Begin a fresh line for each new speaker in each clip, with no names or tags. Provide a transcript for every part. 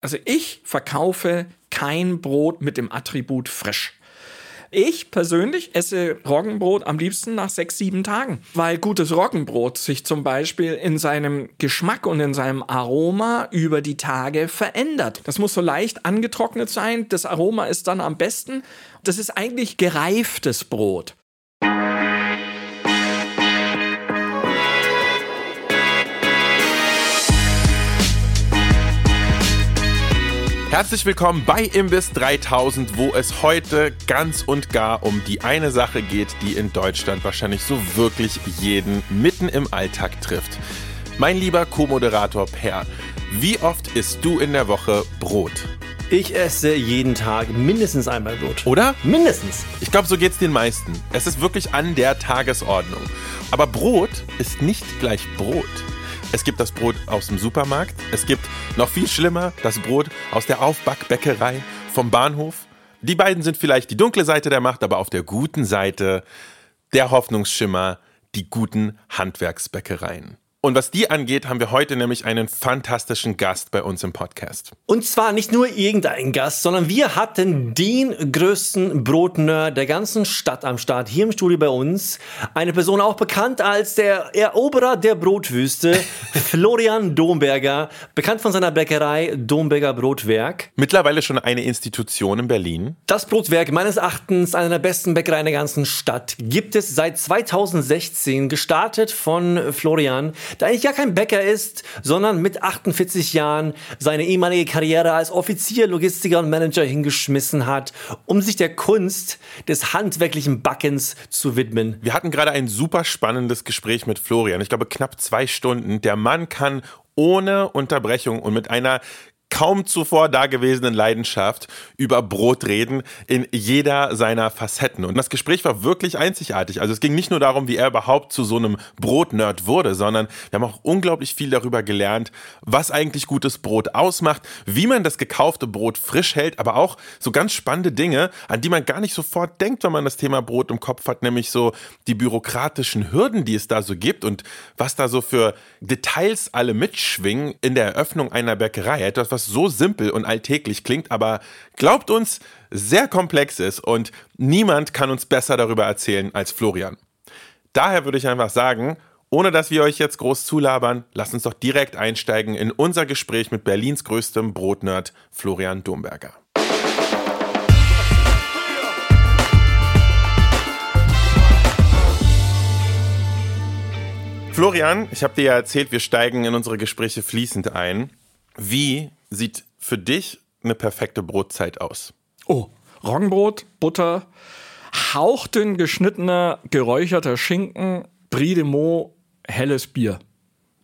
Also ich verkaufe kein Brot mit dem Attribut frisch. Ich persönlich esse Roggenbrot am liebsten nach sechs, sieben Tagen, weil gutes Roggenbrot sich zum Beispiel in seinem Geschmack und in seinem Aroma über die Tage verändert. Das muss so leicht angetrocknet sein. Das Aroma ist dann am besten. Das ist eigentlich gereiftes Brot.
Herzlich willkommen bei Imbiss 3000, wo es heute ganz und gar um die eine Sache geht, die in Deutschland wahrscheinlich so wirklich jeden mitten im Alltag trifft. Mein lieber Co-Moderator Per, wie oft isst du in der Woche Brot?
Ich esse jeden Tag mindestens einmal Brot.
Oder?
Mindestens.
Ich glaube, so geht es den meisten. Es ist wirklich an der Tagesordnung. Aber Brot ist nicht gleich Brot. Es gibt das Brot aus dem Supermarkt. Es gibt noch viel schlimmer das Brot aus der Aufbackbäckerei vom Bahnhof. Die beiden sind vielleicht die dunkle Seite der Macht, aber auf der guten Seite der Hoffnungsschimmer, die guten Handwerksbäckereien. Und was die angeht, haben wir heute nämlich einen fantastischen Gast bei uns im Podcast.
Und zwar nicht nur irgendein Gast, sondern wir hatten den größten Brotnerd der ganzen Stadt am Start, hier im Studio bei uns. Eine Person auch bekannt als der Eroberer der Brotwüste, Florian Domberger, bekannt von seiner Bäckerei Domberger Brotwerk.
Mittlerweile schon eine Institution in Berlin.
Das Brotwerk, meines Erachtens einer der besten Bäckereien der ganzen Stadt, gibt es seit 2016, gestartet von Florian der eigentlich gar kein Bäcker ist, sondern mit 48 Jahren seine ehemalige Karriere als Offizier, Logistiker und Manager hingeschmissen hat, um sich der Kunst des handwerklichen Backens zu widmen.
Wir hatten gerade ein super spannendes Gespräch mit Florian. Ich glaube, knapp zwei Stunden. Der Mann kann ohne Unterbrechung und mit einer kaum zuvor dagewesenen Leidenschaft über Brot reden in jeder seiner Facetten. Und das Gespräch war wirklich einzigartig. Also es ging nicht nur darum, wie er überhaupt zu so einem Brotnerd wurde, sondern wir haben auch unglaublich viel darüber gelernt, was eigentlich gutes Brot ausmacht, wie man das gekaufte Brot frisch hält, aber auch so ganz spannende Dinge, an die man gar nicht sofort denkt, wenn man das Thema Brot im Kopf hat, nämlich so die bürokratischen Hürden, die es da so gibt und was da so für Details alle mitschwingen in der Eröffnung einer Bäckerei. Etwas, was was so simpel und alltäglich klingt, aber glaubt uns, sehr komplex ist und niemand kann uns besser darüber erzählen als Florian. Daher würde ich einfach sagen, ohne dass wir euch jetzt groß zulabern, lasst uns doch direkt einsteigen in unser Gespräch mit Berlins größtem Brotnerd Florian Domberger. Florian, ich habe dir ja erzählt, wir steigen in unsere Gespräche fließend ein. Wie sieht für dich eine perfekte Brotzeit aus?
Oh, Roggenbrot, Butter, hauchdünn geschnittener, geräucherter Schinken, Brie de Meaux, helles Bier.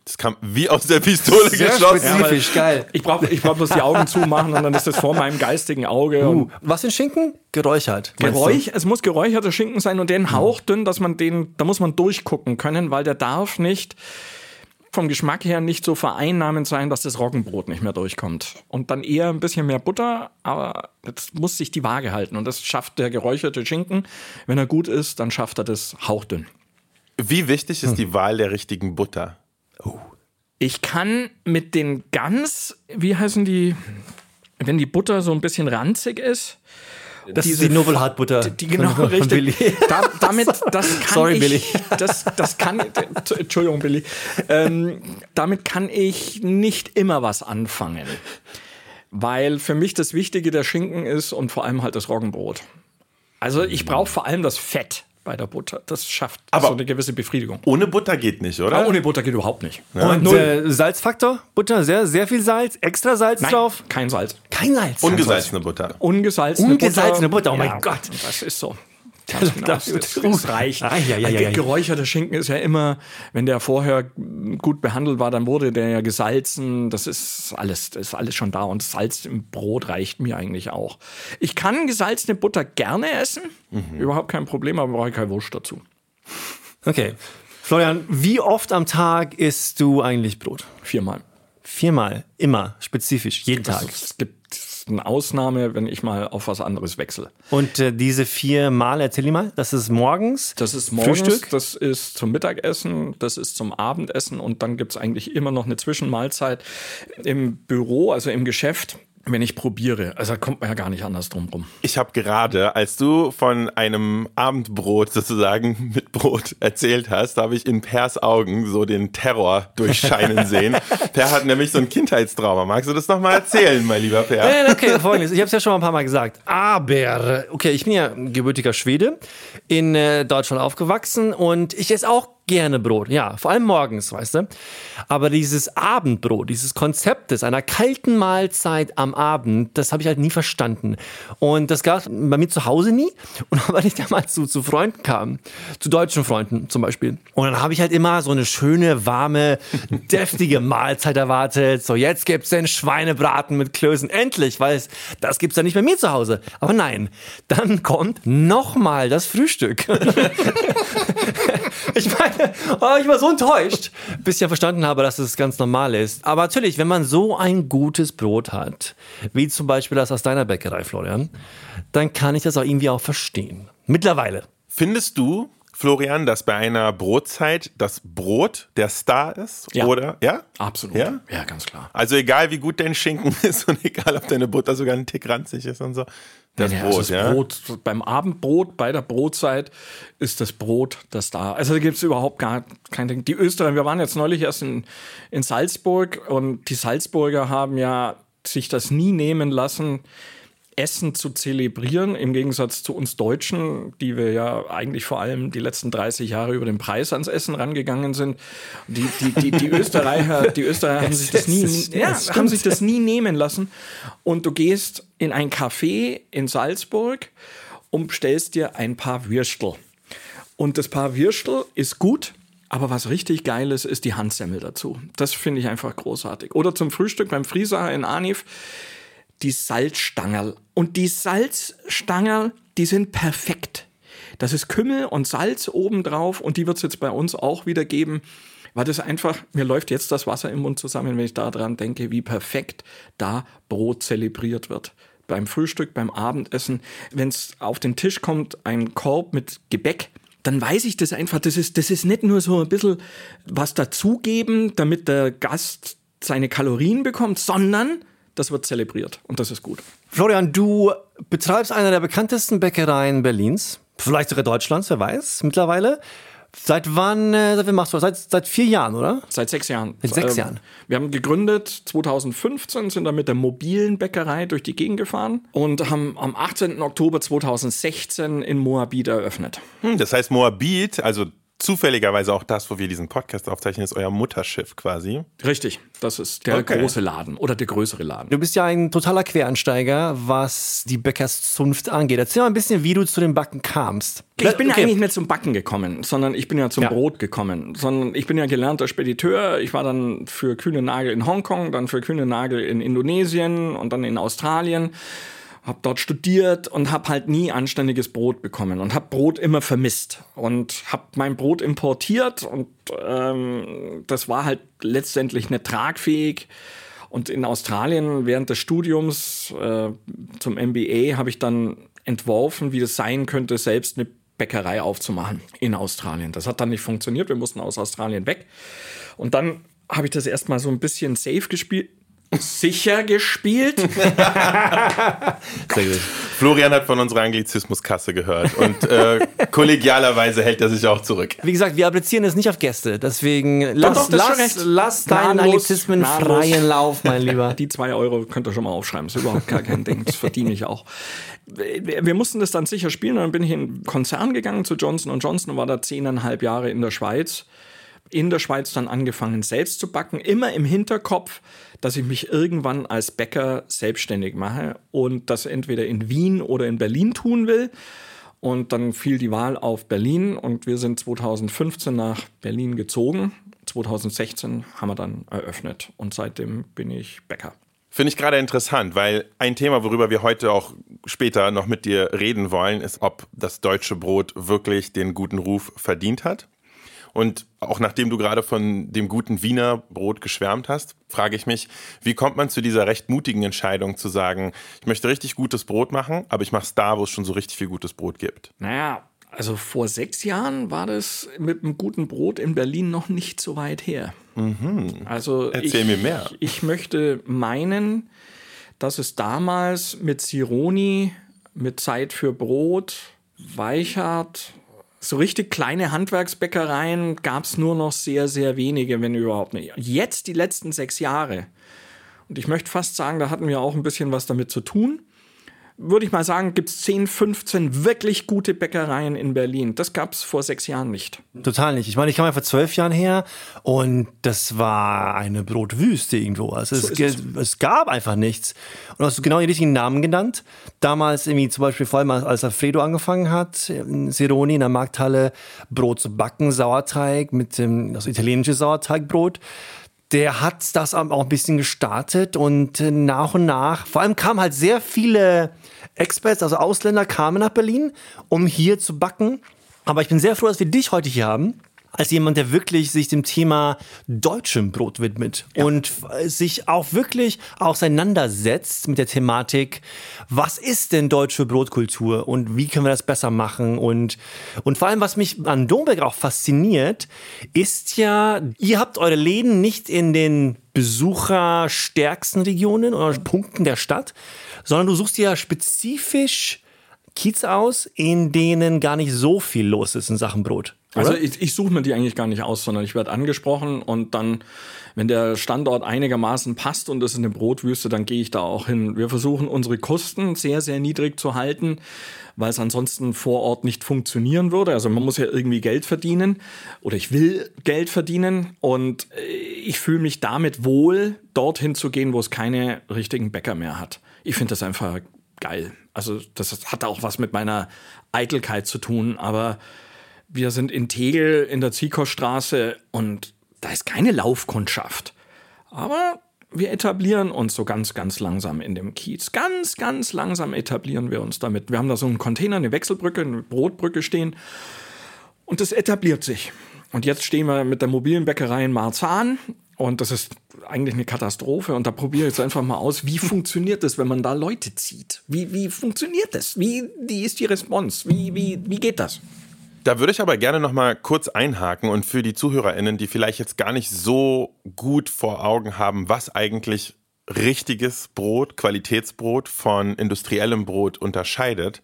Das kam wie aus der Pistole
Sehr
geschossen.
spezifisch, geil.
Ich brauche ich brauch bloß die Augen zumachen und dann ist das vor meinem geistigen Auge.
Uh, was für ein Schinken? Geräuchert.
Geräuch, es muss geräucherter Schinken sein und den hauchdünn, dass man den, da muss man durchgucken können, weil der darf nicht vom Geschmack her nicht so vereinnahmend sein, dass das Roggenbrot nicht mehr durchkommt. Und dann eher ein bisschen mehr Butter, aber das muss sich die Waage halten. Und das schafft der geräucherte Schinken. Wenn er gut ist, dann schafft er das hauchdünn.
Wie wichtig ist die Wahl der richtigen Butter?
Ich kann mit den ganz, wie heißen die, wenn die Butter so ein bisschen ranzig ist.
Das ist
diese
die Novel Hard Butter.
Die, die genau
von, von Billy.
richtig. Da, damit, das kann
Sorry,
ich,
Billy.
Das, das kann, Entschuldigung, Billy. Ähm, damit kann ich nicht immer was anfangen. Weil für mich das Wichtige der Schinken ist und vor allem halt das Roggenbrot. Also ich brauche vor allem das Fett bei der Butter. Das schafft
Aber-
so eine gewisse Befriedigung.
Ohne Butter geht nicht, oder?
Aber ohne Butter geht überhaupt nicht.
Und
Null.
äh, Salzfaktor? Butter, sehr, sehr viel Salz, extra Salz
Nein,
drauf.
kein Salz.
Kein Salz.
Ungesalzene Butter.
Ungesalzene,
Ungesalzene Butter, oh mein
Ja,
Gott.
Das ist so. Das, genau, das, das, das reicht.
Ah, ja, ja, ja.
Geräucherter Schinken ist ja immer, wenn der vorher gut behandelt war, dann wurde der ja gesalzen. Das ist alles, das ist alles schon da. Und Salz im Brot reicht mir eigentlich auch. Ich kann gesalzene Butter gerne essen. Überhaupt kein Problem, aber brauche ich keine Wurst dazu.
Okay. Florian, wie oft am Tag isst du eigentlich Brot?
Viermal.
Viermal, immer, spezifisch, jeden Tag.
Also, es gibt eine Ausnahme, wenn ich mal auf was anderes wechsle.
Und äh, diese vier Mal, erzähl dir mal, das ist morgens,
Das ist morgens,
Frühstück,
das ist zum Mittagessen, das ist zum Abendessen und dann gibt es eigentlich immer noch eine Zwischenmahlzeit im Büro, also im Geschäft. Wenn ich probiere. Also da kommt man ja gar nicht anders drum rum.
Ich habe gerade, als du von einem Abendbrot sozusagen mit Brot erzählt hast, habe ich in Pers Augen so den Terror durchscheinen sehen. Per hat nämlich so ein Kindheitstrauma. Magst du das nochmal erzählen, mein lieber Per?
Nein, okay, folgendes. Ich habe es ja schon mal ein paar Mal gesagt. Aber, okay, ich bin ja gebürtiger Schwede, in äh, Deutschland aufgewachsen und ich esse auch gerne Brot, ja, vor allem morgens, weißt du. Aber dieses Abendbrot, dieses Konzept des einer kalten Mahlzeit am Abend, das habe ich halt nie verstanden. Und das gab es bei mir zu Hause nie. Und wenn ich da mal zu, zu Freunden kam, zu deutschen Freunden zum Beispiel, und dann habe ich halt immer so eine schöne, warme, deftige Mahlzeit erwartet. So, jetzt gibt's den Schweinebraten mit Klößen. Endlich, weil es, das gibt's ja nicht bei mir zu Hause. Aber nein, dann kommt nochmal das Frühstück. ich meine, ich war so enttäuscht, bis ich ja verstanden habe, dass es ganz normal ist. Aber natürlich, wenn man so ein gutes Brot hat, wie zum Beispiel das aus deiner Bäckerei, Florian, dann kann ich das auch irgendwie auch verstehen. Mittlerweile.
Findest du, Florian, dass bei einer Brotzeit das Brot der Star ist?
Ja.
Oder? Ja?
Absolut.
Ja?
ja, ganz klar.
Also egal, wie gut dein Schinken ist und egal, ob deine Butter sogar einen Tick ranzig ist und so. Das
Ja,
Brot,
also das
ja?
Brot, beim Abendbrot, bei der Brotzeit ist das Brot das da. Also da gibt es überhaupt gar kein Ding. Die Österreicher, wir waren jetzt neulich erst in, in Salzburg und die Salzburger haben ja sich das nie nehmen lassen, Essen zu zelebrieren, im Gegensatz zu uns Deutschen, die wir ja eigentlich vor allem die letzten 30 Jahre über den Preis ans Essen rangegangen sind. Die, die, die, die Österreicher, die Österreicher haben sich das nie, ja, haben sich das nie nehmen lassen. Und du gehst in ein Café in Salzburg und bestellst dir ein paar Würstel. Und das Paar Würstel ist gut, aber was richtig geil ist, ist die Handsemmel dazu. Das finde ich einfach großartig. Oder zum Frühstück beim Frieser in Arnif die Salzstangerl. Und die Salzstangerl, die sind perfekt. Das ist Kümmel und Salz obendrauf und die wird es jetzt bei uns auch wieder geben. Weil das einfach, mir läuft jetzt das Wasser im Mund zusammen, wenn ich daran denke, wie perfekt da Brot zelebriert wird. Beim Frühstück, beim Abendessen, wenn es auf den Tisch kommt, ein Korb mit Gebäck, dann weiß ich das einfach. Das ist, das ist nicht nur so ein bisschen was dazugeben, damit der Gast seine Kalorien bekommt, sondern das wird zelebriert und das ist gut.
Florian, du betreibst eine der bekanntesten Bäckereien Berlins, vielleicht sogar Deutschlands, wer weiß, mittlerweile. Seit wann, äh, seit wann machst du das? Seit, seit vier Jahren, oder?
Seit sechs Jahren.
Seit sechs
Ähm,
Jahren.
Wir haben gegründet 2015, sind dann mit der mobilen Bäckerei durch die Gegend gefahren und haben am 18. Oktober 2016 in Moabit eröffnet.
Hm, Das heißt, Moabit, also zufälligerweise auch das, wo wir diesen Podcast aufzeichnen, ist euer Mutterschiff quasi.
Richtig, das ist der
Okay.
große Laden oder der größere Laden.
Du bist ja ein totaler Quereinsteiger, was die Bäckerszunft angeht. Erzähl mal ein bisschen, wie du zu den Backen kamst.
Ich bin
Okay.
ja eigentlich nicht zum Backen gekommen, sondern ich bin ja zum
Ja.
Brot gekommen. Sondern ich bin ja gelernter Spediteur. Ich war dann für kühne Nagel in Hongkong, dann für kühne Nagel in Indonesien und dann in Australien. Hab dort studiert und hab halt nie anständiges Brot bekommen und hab Brot immer vermisst und hab mein Brot importiert und ähm, das war halt letztendlich nicht tragfähig. Und in Australien während des Studiums äh, zum MBA habe ich dann entworfen, wie das sein könnte, selbst eine Bäckerei aufzumachen in Australien. Das hat dann nicht funktioniert. Wir mussten aus Australien weg. Und dann habe ich das erstmal so ein bisschen safe gespielt. Sicher gespielt.
Sehr gut.
Florian hat von unserer Anglizismuskasse gehört und äh, kollegialerweise hält er sich auch zurück.
Wie gesagt, wir applizieren es nicht auf Gäste. Deswegen lass,
doch,
lass, lass deinen Anglizismen
gnadenlos.
freien Lauf, mein Lieber.
Die zwei Euro könnt ihr schon mal aufschreiben. Ist überhaupt gar kein Ding. Das verdiene ich auch. Wir wir mussten das dann sicher spielen. Und dann bin ich in einen Konzern gegangen zu Johnson Johnson und war da zehneinhalb Jahre in der Schweiz. In der Schweiz dann angefangen, selbst zu backen. Immer im Hinterkopf, dass ich mich irgendwann als Bäcker selbstständig mache und das entweder in Wien oder in Berlin tun will. Und dann fiel die Wahl auf Berlin und wir sind 2015 nach Berlin gezogen. 2016 haben wir dann eröffnet und seitdem bin ich Bäcker.
Finde ich gerade interessant, weil ein Thema, worüber wir heute auch später noch mit dir reden wollen, ist, ob das deutsche Brot wirklich den guten Ruf verdient hat. Und auch nachdem du gerade von dem guten Wiener Brot geschwärmt hast, frage ich mich, wie kommt man zu dieser recht mutigen Entscheidung zu sagen, ich möchte richtig gutes Brot machen, aber ich mache es da, wo es schon so richtig viel gutes Brot gibt?
Naja, also vor sechs Jahren war das mit einem guten Brot in Berlin noch nicht so weit her. Also
Erzähl
ich,
mir mehr.
Ich möchte meinen, dass es damals mit Sironi, mit Zeit für Brot, Weichert, so richtig kleine Handwerksbäckereien gab es nur noch sehr, sehr wenige, wenn überhaupt nicht. Jetzt die letzten sechs Jahre. Und ich möchte fast sagen, da hatten wir auch ein bisschen was damit zu tun würde ich mal sagen, gibt es 10, 15 wirklich gute Bäckereien in Berlin. Das gab es vor sechs Jahren nicht.
Total nicht. Ich meine, ich kam ja vor zwölf Jahren her und das war eine Brotwüste irgendwo. Also so es, es. es, gab einfach nichts. Und du hast genau die richtigen Namen genannt. Damals irgendwie zum Beispiel vor allem als Alfredo angefangen hat, in Sironi in der Markthalle Brot zu backen, Sauerteig mit dem, das italienische Sauerteigbrot der hat das auch ein bisschen gestartet und äh, nach und nach, vor allem kamen halt sehr viele Experts, also Ausländer kamen nach Berlin, um hier zu backen. Aber ich bin sehr froh, dass wir dich heute hier haben als jemand, der wirklich sich dem Thema deutschem Brot widmet ja. und sich auch wirklich auseinandersetzt mit der Thematik, was ist denn deutsche Brotkultur und wie können wir das besser machen und, und vor allem, was mich an Domberg auch fasziniert, ist ja, ihr habt eure Läden nicht in den besucherstärksten Regionen oder Punkten der Stadt, sondern du suchst ja spezifisch Kiez aus, in denen gar nicht so viel los ist in Sachen Brot.
Also ich, ich suche mir die eigentlich gar nicht aus, sondern ich werde angesprochen und dann, wenn der Standort einigermaßen passt und es ist eine Brotwüste, dann gehe ich da auch hin. Wir versuchen unsere Kosten sehr, sehr niedrig zu halten, weil es ansonsten vor Ort nicht funktionieren würde. Also man muss ja irgendwie Geld verdienen oder ich will Geld verdienen und äh, ich fühle mich damit wohl, dorthin zu gehen, wo es keine richtigen Bäcker mehr hat. Ich finde das einfach geil. Also das hat auch was mit meiner Eitelkeit zu tun, aber wir sind in Tegel in der Ziekostraße und da ist keine Laufkundschaft. Aber wir etablieren uns so ganz, ganz langsam in dem Kiez. Ganz, ganz langsam etablieren wir uns damit. Wir haben da so einen Container, eine Wechselbrücke, eine Brotbrücke stehen und das etabliert sich. Und jetzt stehen wir mit der mobilen Bäckerei in Marzahn und das ist eigentlich eine Katastrophe. Und da probiere ich jetzt einfach mal aus, wie funktioniert das, wenn man da Leute zieht? Wie, wie funktioniert das? Wie, wie ist die Response? Wie, wie, wie geht das?
Da würde ich aber gerne noch mal kurz einhaken und für die ZuhörerInnen, die vielleicht jetzt gar nicht so gut vor Augen haben, was eigentlich richtiges Brot, Qualitätsbrot von industriellem Brot unterscheidet.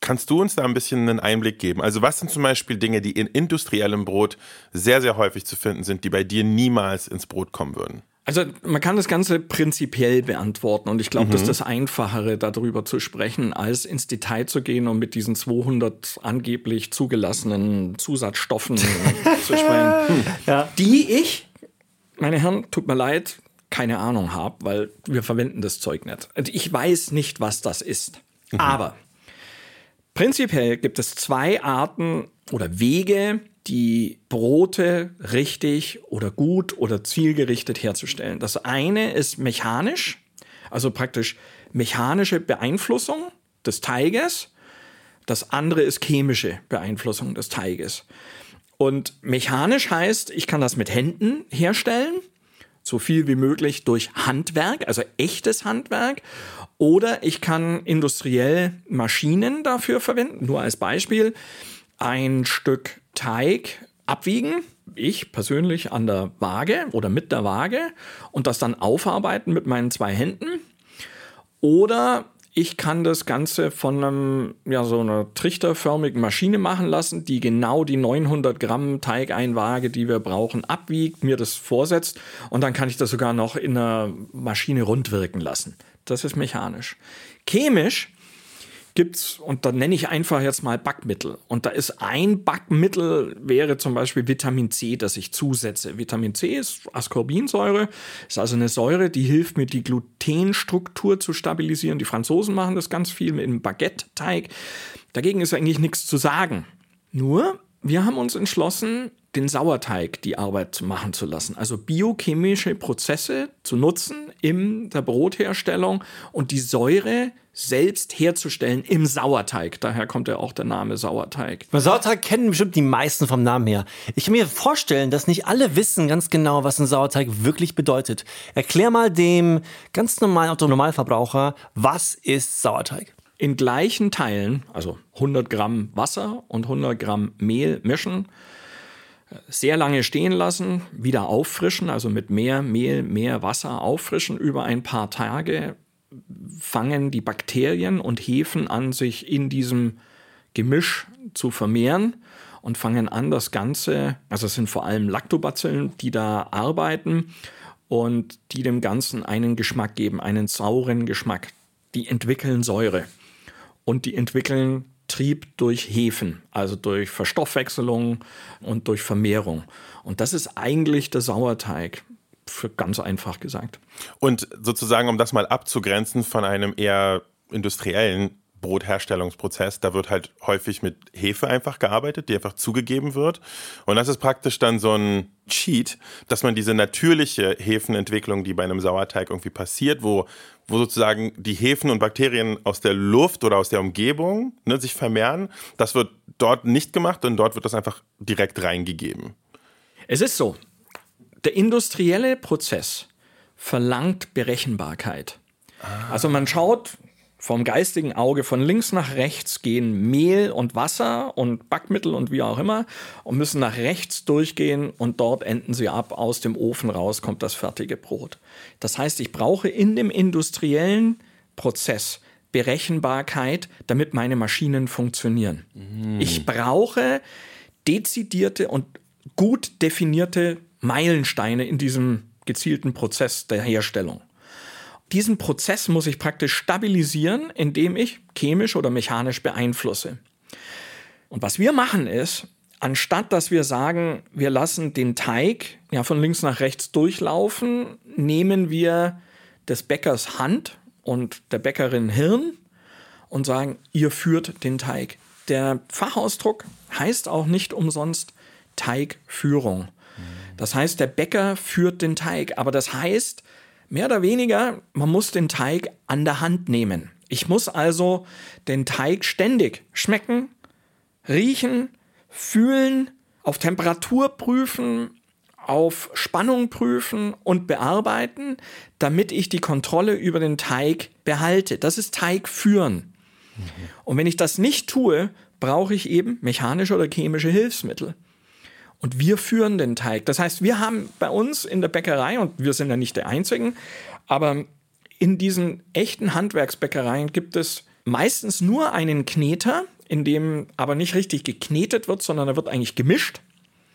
Kannst du uns da ein bisschen einen Einblick geben? Also was sind zum Beispiel Dinge, die in industriellem Brot sehr, sehr häufig zu finden sind, die bei dir niemals ins Brot kommen würden?
Also man kann das Ganze prinzipiell beantworten und ich glaube, mhm. das ist das Einfachere, darüber zu sprechen, als ins Detail zu gehen und mit diesen 200 angeblich zugelassenen Zusatzstoffen zu sprechen, ja. die ich, meine Herren, tut mir leid, keine Ahnung habe, weil wir verwenden das Zeug nicht. Also ich weiß nicht, was das ist. Mhm. Aber prinzipiell gibt es zwei Arten oder Wege, die Brote richtig oder gut oder zielgerichtet herzustellen. Das eine ist mechanisch, also praktisch mechanische Beeinflussung des Teiges. Das andere ist chemische Beeinflussung des Teiges. Und mechanisch heißt, ich kann das mit Händen herstellen, so viel wie möglich durch Handwerk, also echtes Handwerk. Oder ich kann industriell Maschinen dafür verwenden. Nur als Beispiel, ein Stück Teig abwiegen, ich persönlich an der Waage oder mit der Waage und das dann aufarbeiten mit meinen zwei Händen. Oder ich kann das Ganze von einem, ja, so einer trichterförmigen Maschine machen lassen, die genau die 900 Gramm Teigeinwaage, die wir brauchen, abwiegt, mir das vorsetzt und dann kann ich das sogar noch in einer Maschine rundwirken lassen. Das ist mechanisch. Chemisch gibt's, und da nenne ich einfach jetzt mal Backmittel. Und da ist ein Backmittel, wäre zum Beispiel Vitamin C, das ich zusetze. Vitamin C ist Ascorbinsäure, ist also eine Säure, die hilft mir, die Glutenstruktur zu stabilisieren. Die Franzosen machen das ganz viel mit einem Baguette-Teig. Dagegen ist eigentlich nichts zu sagen. Nur, wir haben uns entschlossen, den Sauerteig die Arbeit machen zu lassen. Also biochemische Prozesse zu nutzen in der Brotherstellung und die Säure selbst herzustellen im Sauerteig. Daher kommt ja auch der Name Sauerteig.
Bei Sauerteig kennen bestimmt die meisten vom Namen her. Ich kann mir vorstellen, dass nicht alle wissen ganz genau, was ein Sauerteig wirklich bedeutet. Erklär mal dem ganz normalen Autonormalverbraucher, was ist Sauerteig?
In gleichen Teilen, also 100 Gramm Wasser und 100 Gramm Mehl mischen, sehr lange stehen lassen, wieder auffrischen, also mit mehr Mehl, mehr Wasser auffrischen über ein paar Tage, fangen die Bakterien und Hefen an, sich in diesem Gemisch zu vermehren und fangen an, das Ganze, also es sind vor allem Lactobacillen, die da arbeiten und die dem Ganzen einen Geschmack geben, einen sauren Geschmack. Die entwickeln Säure und die entwickeln Trieb durch Hefen, also durch Verstoffwechselung und durch Vermehrung. Und das ist eigentlich der Sauerteig, für ganz einfach gesagt.
Und sozusagen, um das mal abzugrenzen von einem eher industriellen Brotherstellungsprozess, da wird halt häufig mit Hefe einfach gearbeitet, die einfach zugegeben wird. Und das ist praktisch dann so ein Cheat, dass man diese natürliche Hefenentwicklung, die bei einem Sauerteig irgendwie passiert, wo, wo sozusagen die Hefen und Bakterien aus der Luft oder aus der Umgebung ne, sich vermehren, das wird dort nicht gemacht und dort wird das einfach direkt reingegeben.
Es ist so, der industrielle Prozess verlangt Berechenbarkeit. Ah. Also man schaut, vom geistigen Auge von links nach rechts gehen Mehl und Wasser und Backmittel und wie auch immer und müssen nach rechts durchgehen und dort enden sie ab. Aus dem Ofen raus kommt das fertige Brot. Das heißt, ich brauche in dem industriellen Prozess Berechenbarkeit, damit meine Maschinen funktionieren. Mm. Ich brauche dezidierte und gut definierte Meilensteine in diesem gezielten Prozess der Herstellung. Diesen Prozess muss ich praktisch stabilisieren, indem ich chemisch oder mechanisch beeinflusse. Und was wir machen ist, anstatt dass wir sagen, wir lassen den Teig ja von links nach rechts durchlaufen, nehmen wir des Bäckers Hand und der Bäckerin Hirn und sagen, ihr führt den Teig. Der Fachausdruck heißt auch nicht umsonst Teigführung. Das heißt, der Bäcker führt den Teig, aber das heißt, Mehr oder weniger, man muss den Teig an der Hand nehmen. Ich muss also den Teig ständig schmecken, riechen, fühlen, auf Temperatur prüfen, auf Spannung prüfen und bearbeiten, damit ich die Kontrolle über den Teig behalte. Das ist Teig führen. Mhm. Und wenn ich das nicht tue, brauche ich eben mechanische oder chemische Hilfsmittel. Und wir führen den Teig. Das heißt, wir haben bei uns in der Bäckerei, und wir sind ja nicht die Einzigen, aber in diesen echten Handwerksbäckereien gibt es meistens nur einen Kneter, in dem aber nicht richtig geknetet wird, sondern da wird eigentlich gemischt.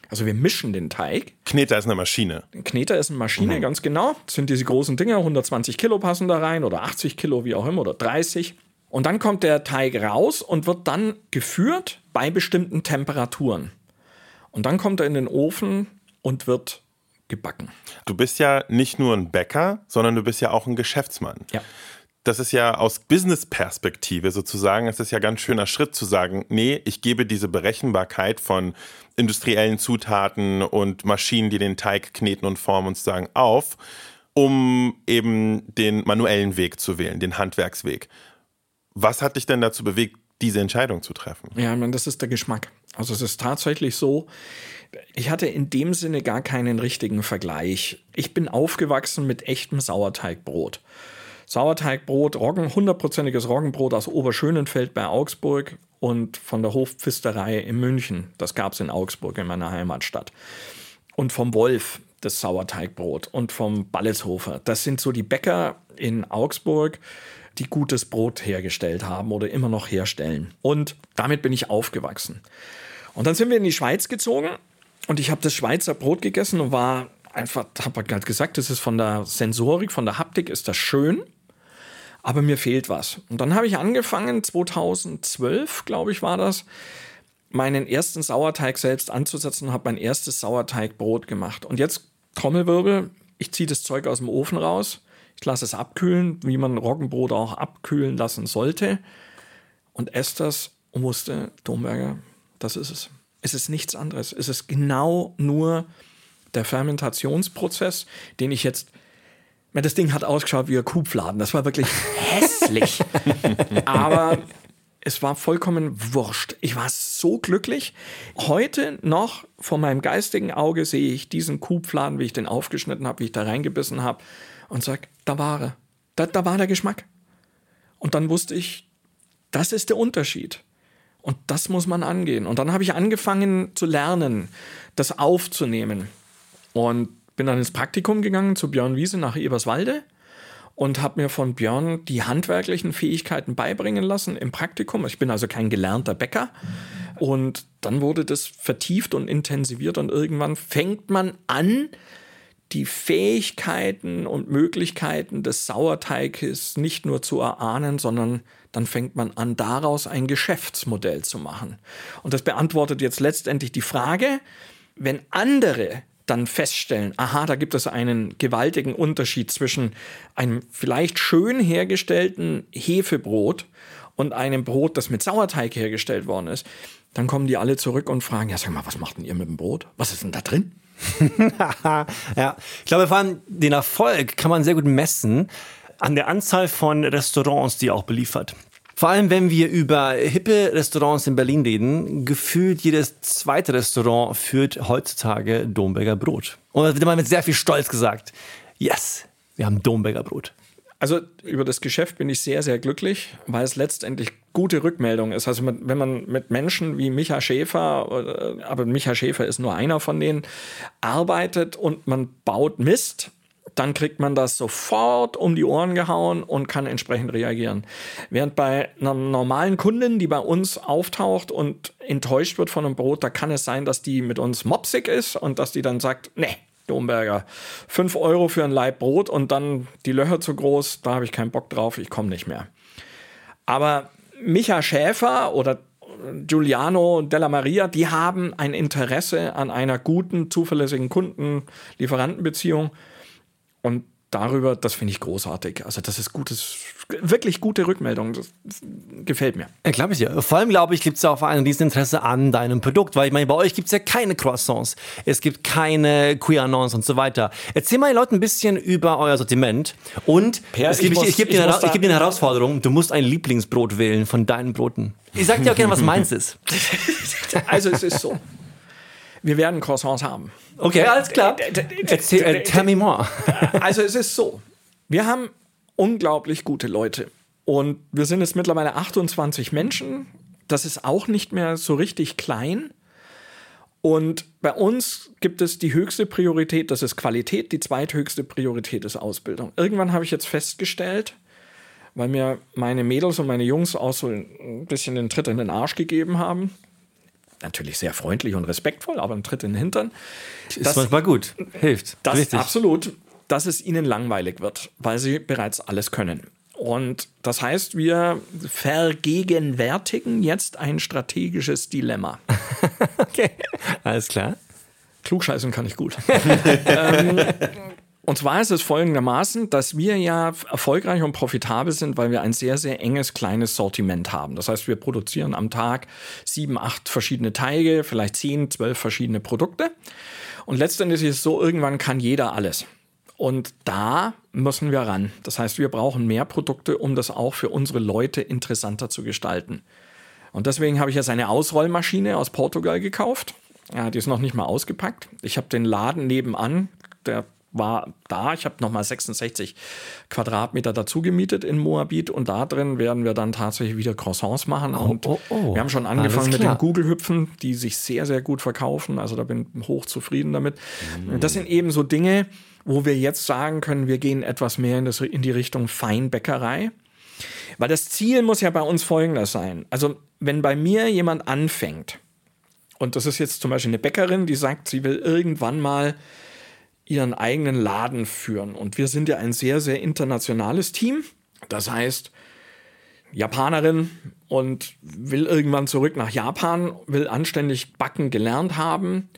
Also wir mischen den Teig.
Kneter ist eine Maschine.
Kneter ist eine Maschine, mhm. ganz genau. Das sind diese großen Dinger, 120 Kilo passen da rein oder 80 Kilo, wie auch immer, oder 30. Und dann kommt der Teig raus und wird dann geführt bei bestimmten Temperaturen. Und dann kommt er in den Ofen und wird gebacken.
Du bist ja nicht nur ein Bäcker, sondern du bist ja auch ein Geschäftsmann.
Ja.
Das ist ja aus Business-Perspektive sozusagen, es ist ja ganz schöner Schritt zu sagen, nee, ich gebe diese Berechenbarkeit von industriellen Zutaten und Maschinen, die den Teig kneten und formen und sagen, auf, um eben den manuellen Weg zu wählen, den Handwerksweg. Was hat dich denn dazu bewegt, diese Entscheidung zu treffen?
Ja, ich meine, das ist der Geschmack. Also es ist tatsächlich so, ich hatte in dem Sinne gar keinen richtigen Vergleich. Ich bin aufgewachsen mit echtem Sauerteigbrot. Sauerteigbrot, Roggen, hundertprozentiges Roggenbrot aus Oberschönenfeld bei Augsburg und von der Hofpfisterei in München. Das gab es in Augsburg, in meiner Heimatstadt. Und vom Wolf das Sauerteigbrot und vom Balleshofer. Das sind so die Bäcker in Augsburg, die gutes Brot hergestellt haben oder immer noch herstellen. Und damit bin ich aufgewachsen. Und dann sind wir in die Schweiz gezogen und ich habe das Schweizer Brot gegessen und war einfach, habe halt gesagt, das ist von der Sensorik, von der Haptik ist das schön, aber mir fehlt was. Und dann habe ich angefangen, 2012, glaube ich, war das, meinen ersten Sauerteig selbst anzusetzen und habe mein erstes Sauerteigbrot gemacht. Und jetzt Trommelwirbel, ich ziehe das Zeug aus dem Ofen raus, ich lasse es abkühlen, wie man Roggenbrot auch abkühlen lassen sollte und esse das und wusste, Domberger, das ist es. Es ist nichts anderes. Es ist genau nur der Fermentationsprozess, den ich jetzt. Das Ding hat ausgeschaut wie ein Kuhfladen. Das war wirklich hässlich. Aber es war vollkommen wurscht. Ich war so glücklich. Heute noch vor meinem geistigen Auge sehe ich diesen Kuhfladen, wie ich den aufgeschnitten habe, wie ich da reingebissen habe und sage, da war er. Da, da war der Geschmack. Und dann wusste ich, das ist der Unterschied. Und das muss man angehen. Und dann habe ich angefangen zu lernen, das aufzunehmen. Und bin dann ins Praktikum gegangen zu Björn Wiese nach Eberswalde und habe mir von Björn die handwerklichen Fähigkeiten beibringen lassen im Praktikum. Ich bin also kein gelernter Bäcker. Und dann wurde das vertieft und intensiviert und irgendwann fängt man an, die Fähigkeiten und Möglichkeiten des Sauerteiges nicht nur zu erahnen, sondern dann fängt man an, daraus ein Geschäftsmodell zu machen. Und das beantwortet jetzt letztendlich die Frage, wenn andere dann feststellen, aha, da gibt es einen gewaltigen Unterschied zwischen einem vielleicht schön hergestellten Hefebrot und einem Brot, das mit Sauerteig hergestellt worden ist, dann kommen die alle zurück und fragen, ja, sag mal, was macht denn ihr mit dem Brot? Was ist denn da drin?
ja, ich glaube, vor allem den Erfolg kann man sehr gut messen an der Anzahl von Restaurants, die auch beliefert. Vor allem, wenn wir über hippe Restaurants in Berlin reden, gefühlt jedes zweite Restaurant führt heutzutage Domberger Brot. Und das wird immer mit sehr viel Stolz gesagt. Yes, wir haben Domberger Brot.
Also über das Geschäft bin ich sehr, sehr glücklich, weil es letztendlich gute Rückmeldung ist. Also wenn man mit Menschen wie Micha Schäfer, aber Micha Schäfer ist nur einer von denen, arbeitet und man baut Mist, dann kriegt man das sofort um die Ohren gehauen und kann entsprechend reagieren. Während bei einer normalen Kundin, die bei uns auftaucht und enttäuscht wird von einem Brot, da kann es sein, dass die mit uns mopsig ist und dass die dann sagt, nee, Domberger, 5 Euro für ein Laib Brot und dann die Löcher zu groß, da habe ich keinen Bock drauf, ich komme nicht mehr. Aber Micha Schäfer oder Giuliano Della Maria, die haben ein Interesse an einer guten, zuverlässigen Kunden-Lieferantenbeziehung. Und darüber, das finde ich großartig. Also das ist gutes, wirklich gute Rückmeldung. Das gefällt mir.
Ja, glaube ich dir. Vor allem, glaube ich, gibt es ja auch ein Rieseninteresse an deinem Produkt, weil ich meine, bei euch gibt es ja keine Croissants, es gibt keine Queanons und so weiter. Erzähl mal den Leuten ein bisschen über euer Sortiment und per, ich, ich, ich gebe dir, ich geb dir eine Herausforderung, du musst ein Lieblingsbrot wählen von deinen Broten. Ich sag dir auch gerne, was meins ist.
also es ist so. Wir werden Croissants haben.
Okay, alles klar. Erzähl, tell me more.
Also es ist so, wir haben unglaublich gute Leute und wir sind jetzt mittlerweile 28 Menschen. Das ist auch nicht mehr so richtig klein. Und bei uns gibt es die höchste Priorität, das ist Qualität, die zweithöchste Priorität ist Ausbildung. Irgendwann habe ich jetzt festgestellt, weil mir meine Mädels und meine Jungs auch so ein bisschen den Tritt in den Arsch gegeben haben, natürlich sehr freundlich und respektvoll, aber ein Tritt in den Hintern.
Ist das, manchmal gut, hilft.
Das Richtig. absolut, dass es ihnen langweilig wird, weil sie bereits alles können. Und das heißt, wir vergegenwärtigen jetzt ein strategisches Dilemma.
okay, alles klar.
Klugscheißen kann ich gut. ähm, und zwar ist es folgendermaßen, dass wir ja erfolgreich und profitabel sind, weil wir ein sehr, sehr enges, kleines Sortiment haben. Das heißt, wir produzieren am Tag sieben, acht verschiedene Teige, vielleicht zehn, zwölf verschiedene Produkte. Und letztendlich ist es so, irgendwann kann jeder alles. Und da müssen wir ran. Das heißt, wir brauchen mehr Produkte, um das auch für unsere Leute interessanter zu gestalten. Und deswegen habe ich jetzt eine Ausrollmaschine aus Portugal gekauft. Ja, die ist noch nicht mal ausgepackt. Ich habe den Laden nebenan, der war da. Ich habe nochmal 66 Quadratmeter dazu gemietet in Moabit und da drin werden wir dann tatsächlich wieder Croissants machen. Oh, und oh, oh. wir haben schon angefangen mit den Google-Hüpfen, die sich sehr, sehr gut verkaufen. Also da bin ich hoch zufrieden damit. Mm. Das sind eben so Dinge, wo wir jetzt sagen können, wir gehen etwas mehr in, das, in die Richtung Feinbäckerei. Weil das Ziel muss ja bei uns folgendes sein. Also wenn bei mir jemand anfängt, und das ist jetzt zum Beispiel eine Bäckerin, die sagt, sie will irgendwann mal ihren eigenen Laden führen. Und wir sind ja ein sehr, sehr internationales Team. Das heißt, Japanerin und will irgendwann zurück nach Japan, will anständig backen gelernt haben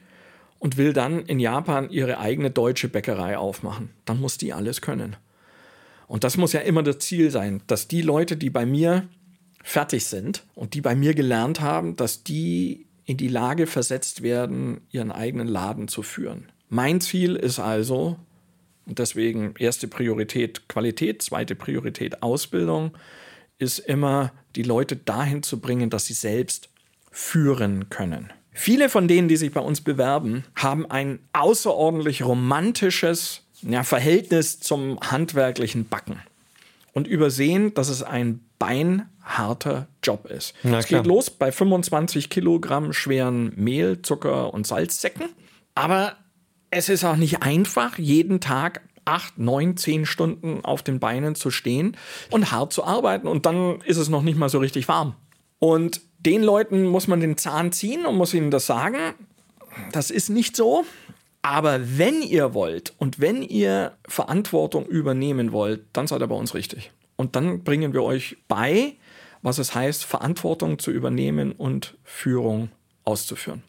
und will dann in Japan ihre eigene deutsche Bäckerei aufmachen. Dann muss die alles können. Und das muss ja immer das Ziel sein, dass die Leute, die bei mir fertig sind und die bei mir gelernt haben, dass die in die Lage versetzt werden, ihren eigenen Laden zu führen. Mein Ziel ist also, und deswegen erste Priorität Qualität, zweite Priorität Ausbildung, ist immer die Leute dahin zu bringen, dass sie selbst führen können. Viele von denen, die sich bei uns bewerben, haben ein außerordentlich romantisches ja, Verhältnis zum handwerklichen Backen und übersehen, dass es ein beinharter Job ist. es geht los bei 25 Kilogramm schweren Mehl, Zucker und Salzsäcken. Aber es ist auch nicht einfach, jeden Tag acht, neun, zehn Stunden auf den Beinen zu stehen und hart zu arbeiten. Und dann ist es noch nicht mal so richtig warm. Und den Leuten muss man den Zahn ziehen und muss ihnen das sagen. Das ist nicht so. Aber wenn ihr wollt und wenn ihr Verantwortung übernehmen wollt, dann seid ihr bei uns richtig. Und dann bringen wir euch bei, was es heißt, Verantwortung zu übernehmen und Führung auszuführen.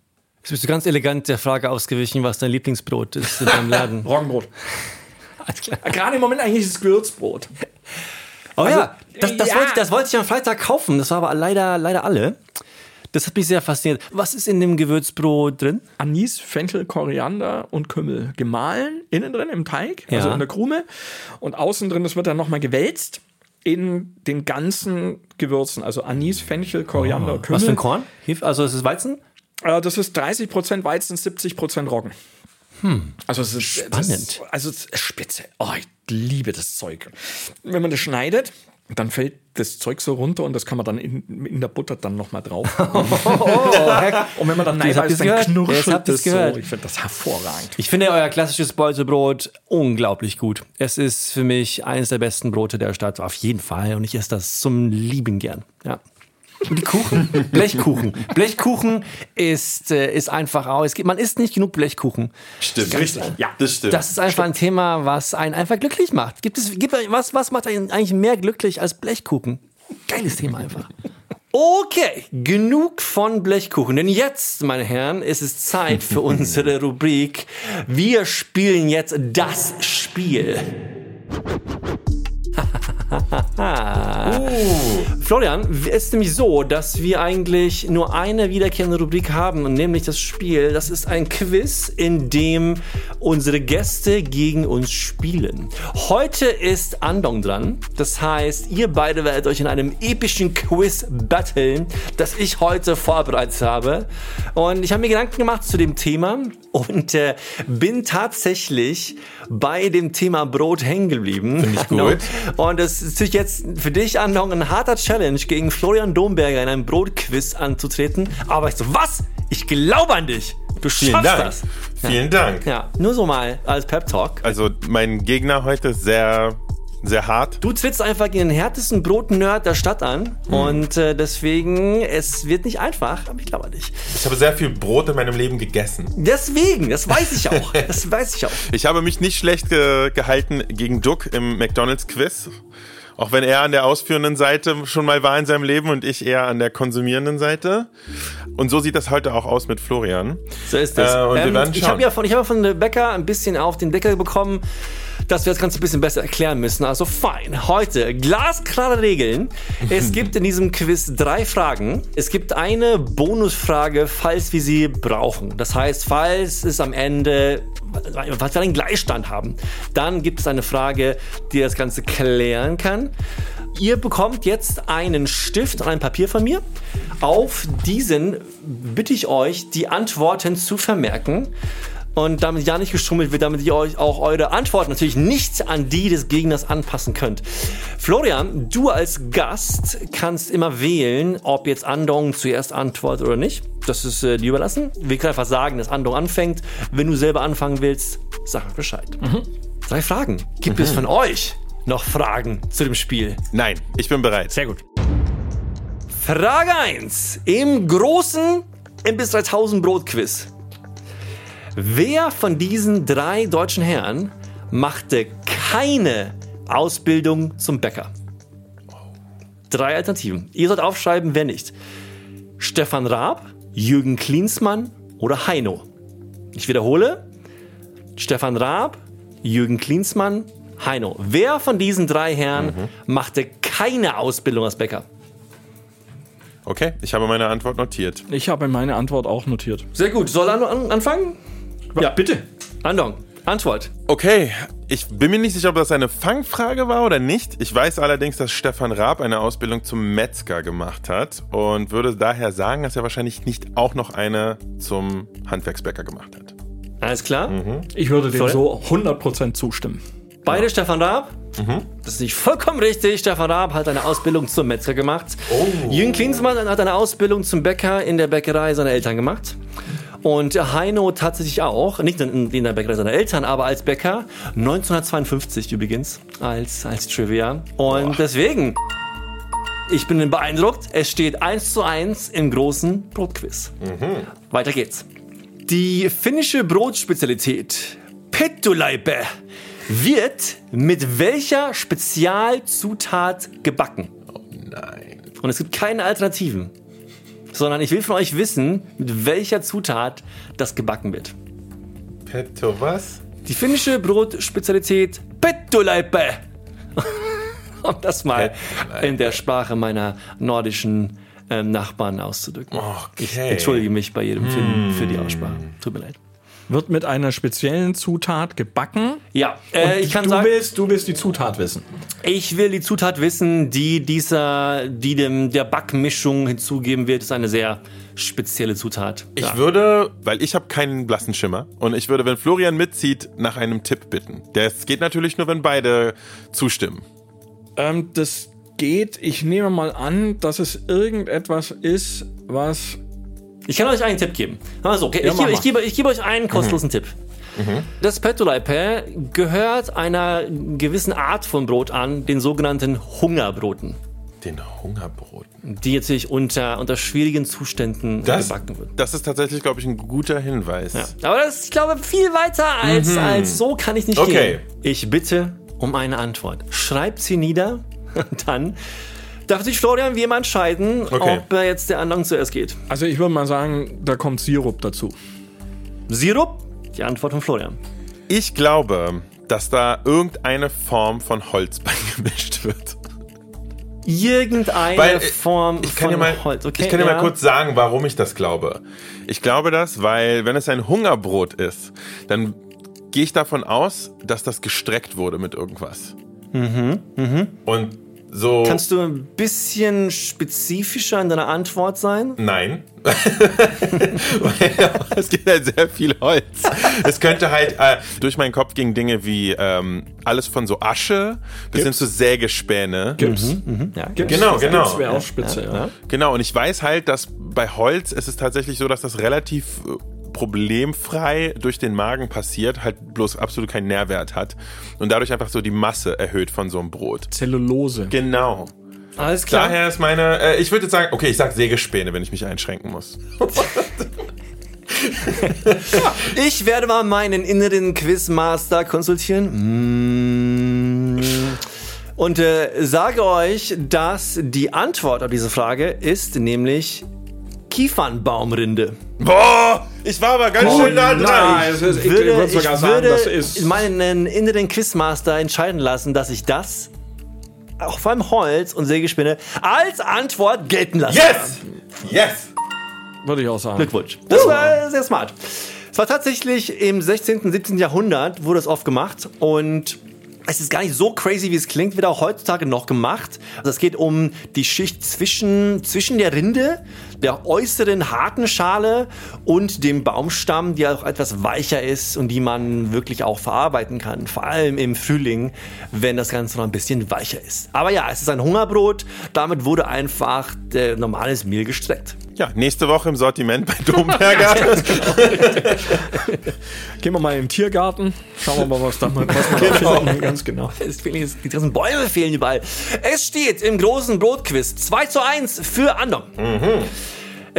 Jetzt bist du ganz elegant der Frage ausgewichen, was dein Lieblingsbrot ist in deinem Laden.
Roggenbrot. Gerade im Moment eigentlich ist es Gewürzbrot.
Oh
Also,
ja, das, das,
ja.
Wollte, ich- das wollte ich am Freitag kaufen. Das war aber leider, leider alle. Das hat mich sehr fasziniert. Was ist in dem Gewürzbrot drin?
Anis, Fenchel, Koriander und Kümmel gemahlen, innen drin im Teig,
Ja.
also in der Krume. Und außen drin, das wird dann nochmal gewälzt in den ganzen Gewürzen. Also Anis, Fenchel, Koriander, Kümmel.
Was für ein Korn? Also ist es Weizen?
Äh, das ist 30% Weizen, 70% Roggen. Also es ist
Spannend.
ist, also es ist spitze. Oh, ich liebe das Zeug. Wenn man das schneidet, dann fällt das Zeug so runter und das kann man dann in, in der Butter dann nochmal drauf. und wenn man dann neibeißt,
ihr's
dann
ihr's
das so. Ich finde das hervorragend.
Ich finde euer klassisches Beutebrot unglaublich gut. Es ist für mich eines der besten Brote der Stadt, auf jeden Fall. Und ich esse das zum Lieben gern. Ja. Kuchen, Blechkuchen. Blechkuchen ist, äh, ist einfach auch, es gibt, man isst nicht genug Blechkuchen.
Stimmt.
Richtig. Ja.
Das stimmt.
Das ist einfach ein Thema, was einen einfach glücklich macht. Gibt es, gibt, was, was macht einen eigentlich mehr glücklich als Blechkuchen? Geiles Thema einfach. Okay, genug von Blechkuchen. Denn jetzt, meine Herren, ist es Zeit für unsere Rubrik. Wir spielen jetzt das Spiel. Florian, es ist nämlich so, dass wir eigentlich nur eine wiederkehrende Rubrik haben, und nämlich das Spiel. Das ist ein Quiz, in dem unsere Gäste gegen uns spielen. Heute ist Andong dran. Das heißt, ihr beide werdet euch in einem epischen Quiz battlen, das ich heute vorbereitet habe. Und ich habe mir Gedanken gemacht zu dem Thema und äh, bin tatsächlich bei dem Thema Brot hängen geblieben. Finde
ich gut.
und es ist natürlich jetzt für dich, Andong, ein harter Challenge, gegen Florian Domberger in einem Brotquiz anzutreten. Aber ich so, was? Ich glaube an dich. Du
Vielen
schaffst
Dank.
das.
Vielen Dank.
Ja, nur so mal als Pep-Talk.
Also mein Gegner heute ist sehr, sehr hart.
Du trittst einfach gegen den härtesten Brot-Nerd der Stadt an. Und äh, deswegen, es wird nicht einfach, aber ich glaube an dich.
Ich habe sehr viel Brot in meinem Leben gegessen.
Deswegen, das weiß ich auch. Das weiß ich auch.
Ich habe mich nicht schlecht ge gehalten gegen Duck im McDonald's-Quiz. Auch wenn er an der ausführenden Seite schon mal war in seinem Leben und ich eher an der konsumierenden Seite. Und so sieht das heute auch aus mit Florian.
So ist es.
Äh, und wir werden
ich
schauen.
habe ja von, ich habe von der Bäcker ein bisschen auf den Deckel bekommen, dass wir das Ganze ein bisschen besser erklären müssen. Also fein. Heute glasklare Regeln. Es gibt in diesem Quiz drei Fragen. Es gibt eine Bonusfrage, falls wir sie brauchen. Das heißt, falls es am Ende was wir einen Gleichstand haben, dann gibt es eine Frage, die das Ganze klären kann. Ihr bekommt jetzt einen Stift und ein Papier von mir. Auf diesen bitte ich euch, die Antworten zu vermerken. Und damit ja nicht geschummelt wird, damit ihr euch auch eure Antworten natürlich nicht an die des Gegners anpassen könnt. Florian, du als Gast kannst immer wählen, ob jetzt Andong zuerst antwortet oder nicht. Das ist äh, dir überlassen. Wir können einfach sagen, dass Andong anfängt. Wenn du selber anfangen willst, sag Bescheid. Drei Fragen. Gibt es von euch noch Fragen zu dem Spiel?
Nein, ich bin bereit.
Sehr gut.
Frage 1. Im großen Imbiss 3000 Brotquiz. Wer von diesen drei deutschen Herren machte keine Ausbildung zum Bäcker? Drei Alternativen. Ihr sollt aufschreiben, wer nicht. Stefan Raab, Jürgen Klinsmann oder Heino. Ich wiederhole. Stefan Raab, Jürgen Klinsmann, Heino. Wer von diesen drei Herren machte keine Ausbildung als Bäcker?
Okay, ich habe meine Antwort notiert.
Ich habe meine Antwort auch notiert.
Sehr gut. Soll an anfangen?
Ja, bitte.
Andong, Antwort.
Okay, ich bin mir nicht sicher, ob das eine Fangfrage war oder nicht. Ich weiß allerdings, dass Stefan Raab eine Ausbildung zum Metzger gemacht hat und würde daher sagen, dass er wahrscheinlich nicht auch noch eine zum Handwerksbäcker gemacht hat.
Alles klar.
Ich würde dem
Sorry?
so 100% zustimmen.
Beide Stefan Raab. Das ist nicht vollkommen richtig. Stefan Raab hat eine Ausbildung zum Metzger gemacht. Jürgen Klinsmann hat eine Ausbildung zum Bäcker in der Bäckerei seiner Eltern gemacht. Und Heino tatsächlich auch, nicht in, in der Bäckerei seiner Eltern, aber als Bäcker. 1952 übrigens, als, als Trivia. Und deswegen, ich bin beeindruckt. Es steht 1 zu 1 im großen Brotquiz. Weiter geht's. Die finnische Brotspezialität Pettuleipe wird mit welcher Spezialzutat gebacken?
Nein.
Und es gibt keine Alternativen. Sondern ich will von euch wissen, mit welcher Zutat das gebacken wird.
Petto, was?
Die finnische Brotspezialität Pettuleipe. um das mal in der Sprache meiner nordischen ähm, Nachbarn auszudrücken. Ich
Okay.
entschuldige mich bei jedem Finnen für die Aussprache. Tut mir leid.
Wird mit einer speziellen Zutat gebacken.
Ja, äh, ich kann
du
sagen,
willst, du willst die Zutat wissen.
ich will die Zutat wissen, die dieser, die dem der Backmischung hinzugeben wird. ist eine sehr spezielle Zutat.
Ich würde, weil ich habe keinen blassen Schimmer und ich würde, wenn Florian mitzieht, nach einem Tipp bitten. Das geht natürlich nur, wenn beide zustimmen.
Ähm, das geht, ich nehme mal an, dass es irgendetwas ist, was.
Ich kann euch einen Tipp geben. Also, okay,
Ja,
ich, gebe, ich, gebe, ich gebe euch einen kostenlosen Tipp. Das Petulaipe gehört einer gewissen Art von Brot an, den sogenannten Hungerbroten,
Den Hungerbroten.
die natürlich unter, unter schwierigen Zuständen
Das,
gebacken wird.
das ist tatsächlich, glaube ich, ein guter Hinweis.
Ja. Aber das ist, ich glaube, viel weiter als, als so kann ich nicht
Okay.
gehen. Ich bitte um eine Antwort. Schreibt sie nieder und dann darf sich Florian wie immer entscheiden,
Okay.
ob er jetzt der anderen zuerst geht.
Also ich würde mal sagen, da kommt Sirup dazu.
Sirup? Die Antwort von Florian.
Ich glaube, dass da irgendeine Form von Holz beigemischt wird.
Irgendeine
Weil, äh,
Form
Ich kann,
von
dir mal,
Holz. Okay,
ich kann dir
ja.
mal kurz sagen, warum ich das glaube. Ich glaube das, weil wenn es ein Hungerbrot ist, dann gehe ich davon aus, dass das gestreckt wurde mit irgendwas. Und so.
Kannst du ein bisschen spezifischer in deiner Antwort sein?
Nein. Es gibt halt sehr viel Holz. Es könnte halt, äh, durch meinen Kopf gingen Dinge wie ähm, alles von so Asche bis hin zu Sägespäne.
Gips.
Ja,
Gips.
Genau, genau.
Das wäre auch spitze, ja.
Genau, und ich weiß halt, dass bei Holz ist es tatsächlich so, dass das relativ äh, problemfrei durch den Magen passiert, halt bloß absolut keinen Nährwert hat und dadurch einfach so die Masse erhöht von so einem Brot.
Zellulose.
Genau.
Alles klar.
Daher ist meine, äh, ich würde jetzt sagen, okay, ich sag Sägespäne, wenn ich mich einschränken muss.
Ich werde mal meinen inneren Quizmaster konsultieren. Mm. Und äh, sage euch, dass die Antwort auf diese Frage ist nämlich Kiefernbaumrinde.
Boah, ich war aber ganz schön nah dran.
Nein, es ist, ich
würde, ich
sogar sagen,
würde
das ist.
meinen inneren Quizmaster entscheiden lassen, dass ich das auch vor allem Holz und Sägespinne als Antwort gelten lasse.
Yes! Yes!
Würde ich auch sagen.
Glückwunsch. Das war sehr smart. Es war tatsächlich im 16., 17. Jahrhundert wurde es oft gemacht und es ist gar nicht so crazy, wie es klingt, wird auch heutzutage noch gemacht. Also es geht um die Schicht zwischen, zwischen der Rinde, der äußeren harten Schale und dem Baumstamm, die auch etwas weicher ist und die man wirklich auch verarbeiten kann. Vor allem im Frühling, wenn das Ganze noch ein bisschen weicher ist. Aber ja, es ist ein Hungerbrot. Damit wurde einfach äh, normales Mehl gestreckt.
Ja, nächste Woche im Sortiment bei Domberger.
Gehen wir mal in den Tiergarten. Schauen wir mal, was da mal was da finden. Ganz genau.
Es fehlen jetzt, die ganzen Bäume fehlen überall. Es steht im großen Brotquiz 2 zu 1 für Andom.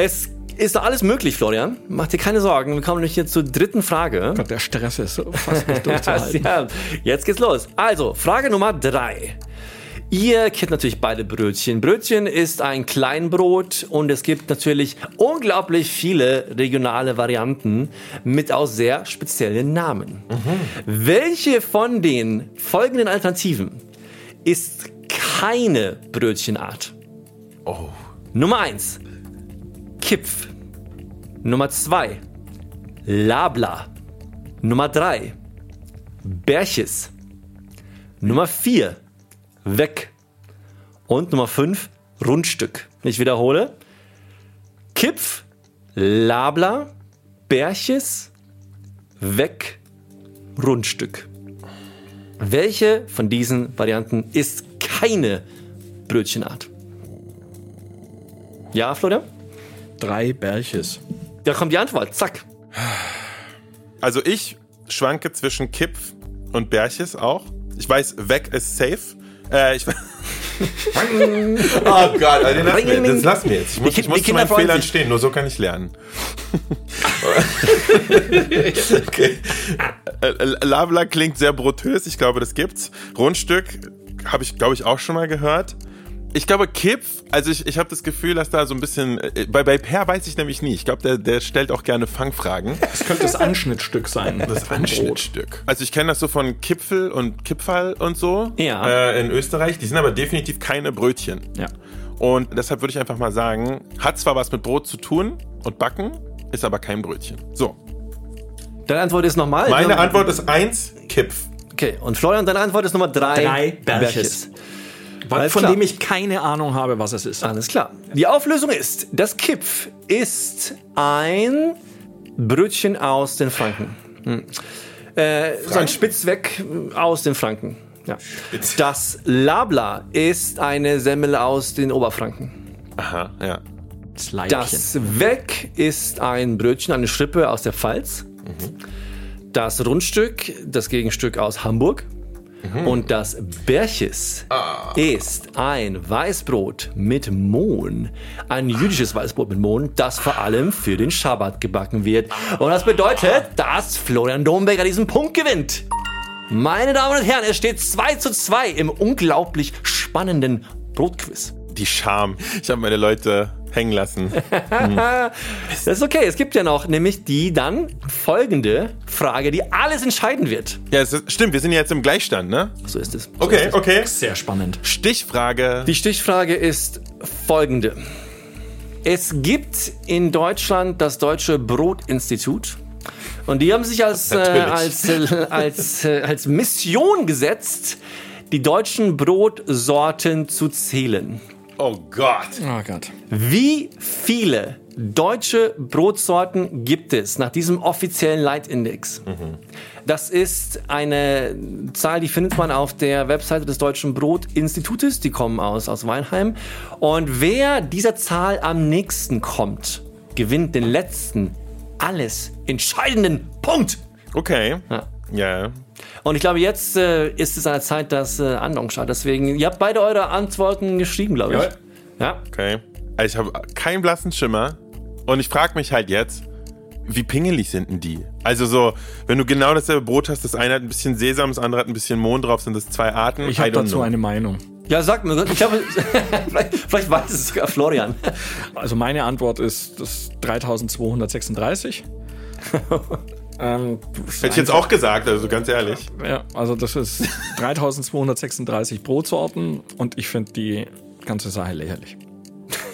Es ist doch alles möglich, Florian. Mach dir keine Sorgen. Wir kommen nämlich jetzt zur dritten Frage.
Gott, der Stress ist so fast nicht durchzuhalten.
ja, jetzt geht's los. Also, Frage Nummer drei. Ihr kennt natürlich beide Brötchen. Brötchen ist ein Kleinbrot und es gibt natürlich unglaublich viele regionale Varianten mit auch sehr speziellen Namen. Welche von den folgenden Alternativen ist keine Brötchenart?
Oh.
Nummer 1. Kipf. Nummer 2. Labla. Nummer 3. Berches. Nummer 4. Weg. Und Nummer 5. Rundstück. Ich wiederhole. Kipf. Labla. Berches. Weg. Rundstück. Welche von diesen Varianten ist keine Brötchenart? Ja, Florian?
Drei Berches.
Da kommt die Antwort. Zack.
Also ich schwanke zwischen Kipf und Berches auch. Ich weiß, weg ist safe. Äh, ich, oh Gott, also den lass mir, das lass mir jetzt. Ich muss,
Die
ich muss zu meinen Fehlern
sich.
stehen, nur so kann ich lernen. okay. Äh, Labla klingt sehr brutös, ich glaube, das gibt's. Rundstück habe ich, glaube ich, auch schon mal gehört. Ich glaube, Kipf, also ich, ich habe das Gefühl, dass da so ein bisschen, äh, bei, bei Per weiß ich nämlich nie. Ich glaube, der, der stellt auch gerne Fangfragen.
Das könnte das Anschnittstück sein.
Das Anschnittstück. Also ich kenne das so von Kipfel und Kipfall und so
Ja.
äh, in Österreich. Die sind aber definitiv keine Brötchen.
Ja.
Und deshalb würde ich einfach mal sagen, hat zwar was mit Brot zu tun und Backen, ist aber kein Brötchen. So,
Deine Antwort ist nochmal.
meine Antwort ist eins, Kipf.
Okay, und Florian, deine Antwort ist Nummer drei.
Drei Berches. Weil,
Alles
von
klar.
dem ich keine Ahnung habe, was es ist.
Alles klar. Die Auflösung ist, das Kipf ist ein Brötchen aus den Franken. Hm. Äh, so ein Spitzweg aus den Franken. Ja. Das Labla ist eine Semmel aus den Oberfranken.
Aha, ja.
Das Leibchen.
Das Weg ist ein Brötchen, eine Schrippe aus der Pfalz. Das Rundstück, das Gegenstück aus Hamburg. Und das Berches ist ein Weißbrot mit Mohn. Ein jüdisches Weißbrot mit Mohn, das vor allem für den Schabbat gebacken wird. Und das bedeutet, dass Florian Domberger diesen Punkt gewinnt. Meine Damen und Herren, es steht 2 zu 2 im unglaublich spannenden Brotquiz.
Die Scham. Ich habe meine Leute hängen lassen.
Das ist okay. Es gibt ja noch nämlich die dann folgende Frage, die alles entscheiden wird.
Ja, es ist, stimmt, wir sind jetzt im Gleichstand, ne?
So ist es. So
Okay,
ist es.
okay.
Sehr spannend.
Stichfrage.
Die Stichfrage ist folgende. Es gibt in Deutschland das Deutsche Brotinstitut. Und die haben sich als, äh, als, äh, als, äh, als Mission gesetzt, die deutschen Brotsorten zu zählen.
Oh Gott.
Oh Gott.
Wie viele deutsche Brotsorten gibt es nach diesem offiziellen Leitindex? Das ist eine Zahl, die findet man auf der Webseite des Deutschen Brotinstitutes. Die kommen aus, aus Weinheim. Und wer dieser Zahl am nächsten kommt, gewinnt den letzten, alles entscheidenden Punkt.
Okay.
Ja.
Ja.
Und ich glaube, jetzt äh, ist es an der Zeit, dass äh, Andong schaut. Deswegen, ihr habt beide eure Antworten geschrieben, glaube ich.
Ja.
Ja.
Okay. Also ich habe keinen blassen Schimmer. Und ich frage mich halt jetzt, wie pingelig sind denn die? Also so, wenn du genau dasselbe Brot hast, das eine hat ein bisschen Sesam, das andere hat ein bisschen Mohn drauf, sind das zwei Arten?
Ich habe dazu
know.
eine Meinung.
Ja, sag mir, ich glaube, vielleicht, vielleicht weiß es sogar Florian.
Also meine Antwort ist das 3236. ähm,
Hätte ich jetzt auch gesagt, also ganz ehrlich.
Ja, also das ist 3236 Brotsorten und ich finde die ganze Sache lächerlich.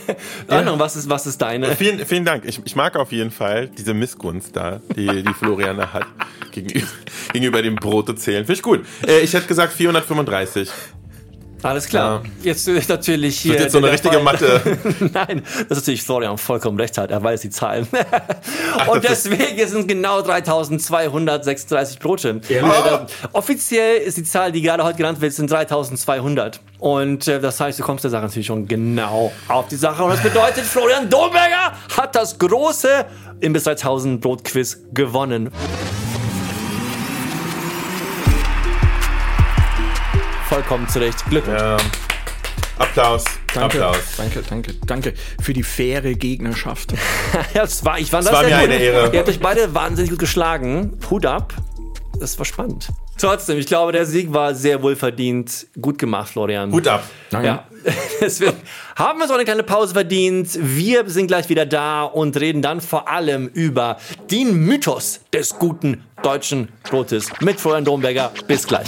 Andong, was ist, was ist deine?
Vielen, vielen Dank. Ich, ich mag auf jeden Fall diese Missgunst da, die, die Florian da hat, gegenüber, gegenüber dem Brote zählen. Finde ich gut. Äh, ich hätte gesagt 435.
Alles klar. Jetzt ist natürlich hier.
Wird jetzt so eine richtige
Fall-
Mathe.
Nein, das ist natürlich Florian vollkommen recht hat. Er weiß die Zahlen. Und deswegen sind genau 3236 Brote. Äh, da- offiziell ist die Zahl, die gerade heute genannt wird, sind 3200. Und äh, das heißt, du kommst der Sache natürlich schon genau auf die Sache. Und das bedeutet, Florian Domberger hat das große Imbiss 3000 Brotquiz gewonnen. Vollkommen zurecht. Glückwunsch.
Ja. Applaus.
Danke,
Applaus.
danke, danke, danke für die faire Gegnerschaft.
Ja, das war, ich fand das
war
sehr
mir
gut.
eine Ehre.
Ihr habt euch beide wahnsinnig gut geschlagen. Hut ab. Das war spannend. Trotzdem, ich glaube, der Sieg war sehr wohlverdient. Gut gemacht, Florian.
Hut ab.
Ja. Deswegen haben wir so eine kleine Pause verdient. Wir sind gleich wieder da und reden dann vor allem über den Mythos des guten deutschen Brotes mit Florian Domberger. Bis gleich.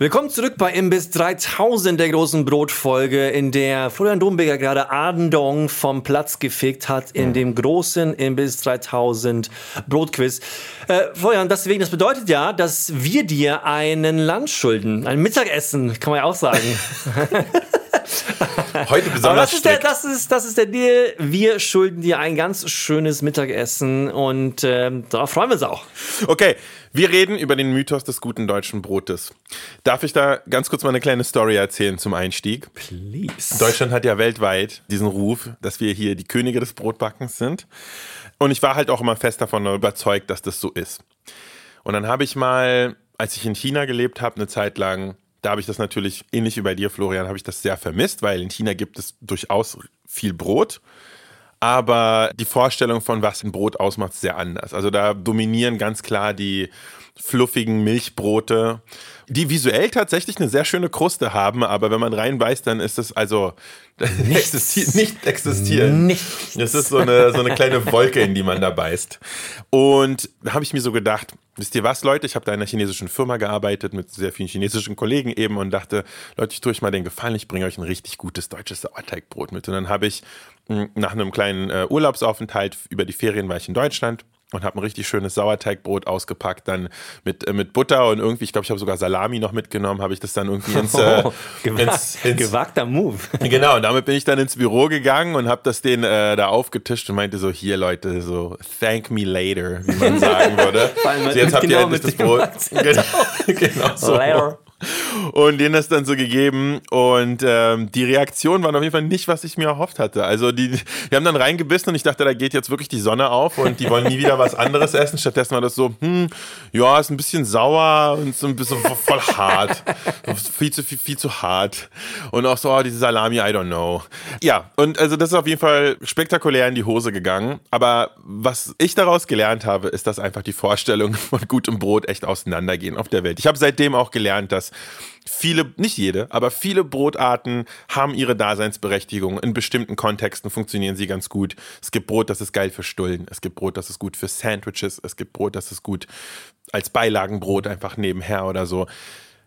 Willkommen zurück bei Imbiss 3000 der großen Brotfolge, in der Florian Dombeger gerade Adendong vom Platz gefegt hat in dem großen Imbiss 3000 Brotquiz. Äh, Florian, deswegen, das bedeutet ja, dass wir dir einen Lunch schulden, ein Mittagessen, kann man ja auch sagen.
Heute
Aber
besonders
das ist, der, das, ist, das ist der Deal. Wir schulden dir ein ganz schönes Mittagessen und ähm, darauf freuen wir uns auch.
Okay, wir reden über den Mythos des guten deutschen Brotes. Darf ich da ganz kurz mal eine kleine Story erzählen zum Einstieg?
Please.
Deutschland hat ja weltweit diesen Ruf, dass wir hier die Könige des Brotbackens sind. Und ich war halt auch immer fest davon überzeugt, dass das so ist. Und dann habe ich mal, als ich in China gelebt habe, eine Zeit lang, da habe ich das natürlich, ähnlich wie bei dir, Florian, habe ich das sehr vermisst, weil in China gibt es durchaus viel Brot. Aber die Vorstellung von was ein Brot ausmacht, ist sehr anders. Also da dominieren ganz klar die fluffigen Milchbrote, die visuell tatsächlich eine sehr schöne Kruste haben, aber wenn man reinbeißt, dann ist es also existiert, nicht existieren.
Nichts.
Das ist so eine, so eine kleine Wolke, in die man da beißt. Und da habe ich mir so gedacht, wisst ihr was, Leute, ich habe da in einer chinesischen Firma gearbeitet mit sehr vielen chinesischen Kollegen eben und dachte, Leute, ich tue euch mal den Gefallen, ich bringe euch ein richtig gutes deutsches Sauerteigbrot mit. Und dann habe ich mh, nach einem kleinen äh, Urlaubsaufenthalt über die Ferien war ich in Deutschland und habe ein richtig schönes Sauerteigbrot ausgepackt, dann mit, äh, mit Butter und irgendwie, ich glaube, ich habe sogar Salami noch mitgenommen, habe ich das dann irgendwie ins, äh,
Oh, gewagt,
ins, ins
gewagter Move.
Genau, und damit bin ich dann ins Büro gegangen und habe das denen äh, da aufgetischt und meinte so, hier Leute, so thank me later, wie man sagen würde.
Vor allem
so, jetzt habt
genau
ihr endlich das Brot. Genau, genau so.
Later.
Und denen das dann so gegeben und ähm, die Reaktion waren auf jeden Fall nicht, was ich mir erhofft hatte. Also die, die haben dann reingebissen und ich dachte, da geht jetzt wirklich die Sonne auf und die wollen nie wieder was anderes essen. Stattdessen war das so, hm, ja, ist ein bisschen sauer und so ein bisschen voll hart. viel zu viel, viel zu hart. Und auch so, oh, diese Salami, I don't know. Ja, und also das ist auf jeden Fall spektakulär in die Hose gegangen. Aber was ich daraus gelernt habe, ist, dass einfach die Vorstellungen von gutem Brot echt auseinandergehen auf der Welt. Ich habe seitdem auch gelernt, dass viele, nicht jede, aber viele Brotarten haben ihre Daseinsberechtigung. In bestimmten Kontexten funktionieren sie ganz gut. Es gibt Brot, das ist geil für Stullen. Es gibt Brot, das ist gut für Sandwiches. Es gibt Brot, das ist gut als Beilagenbrot einfach nebenher oder so.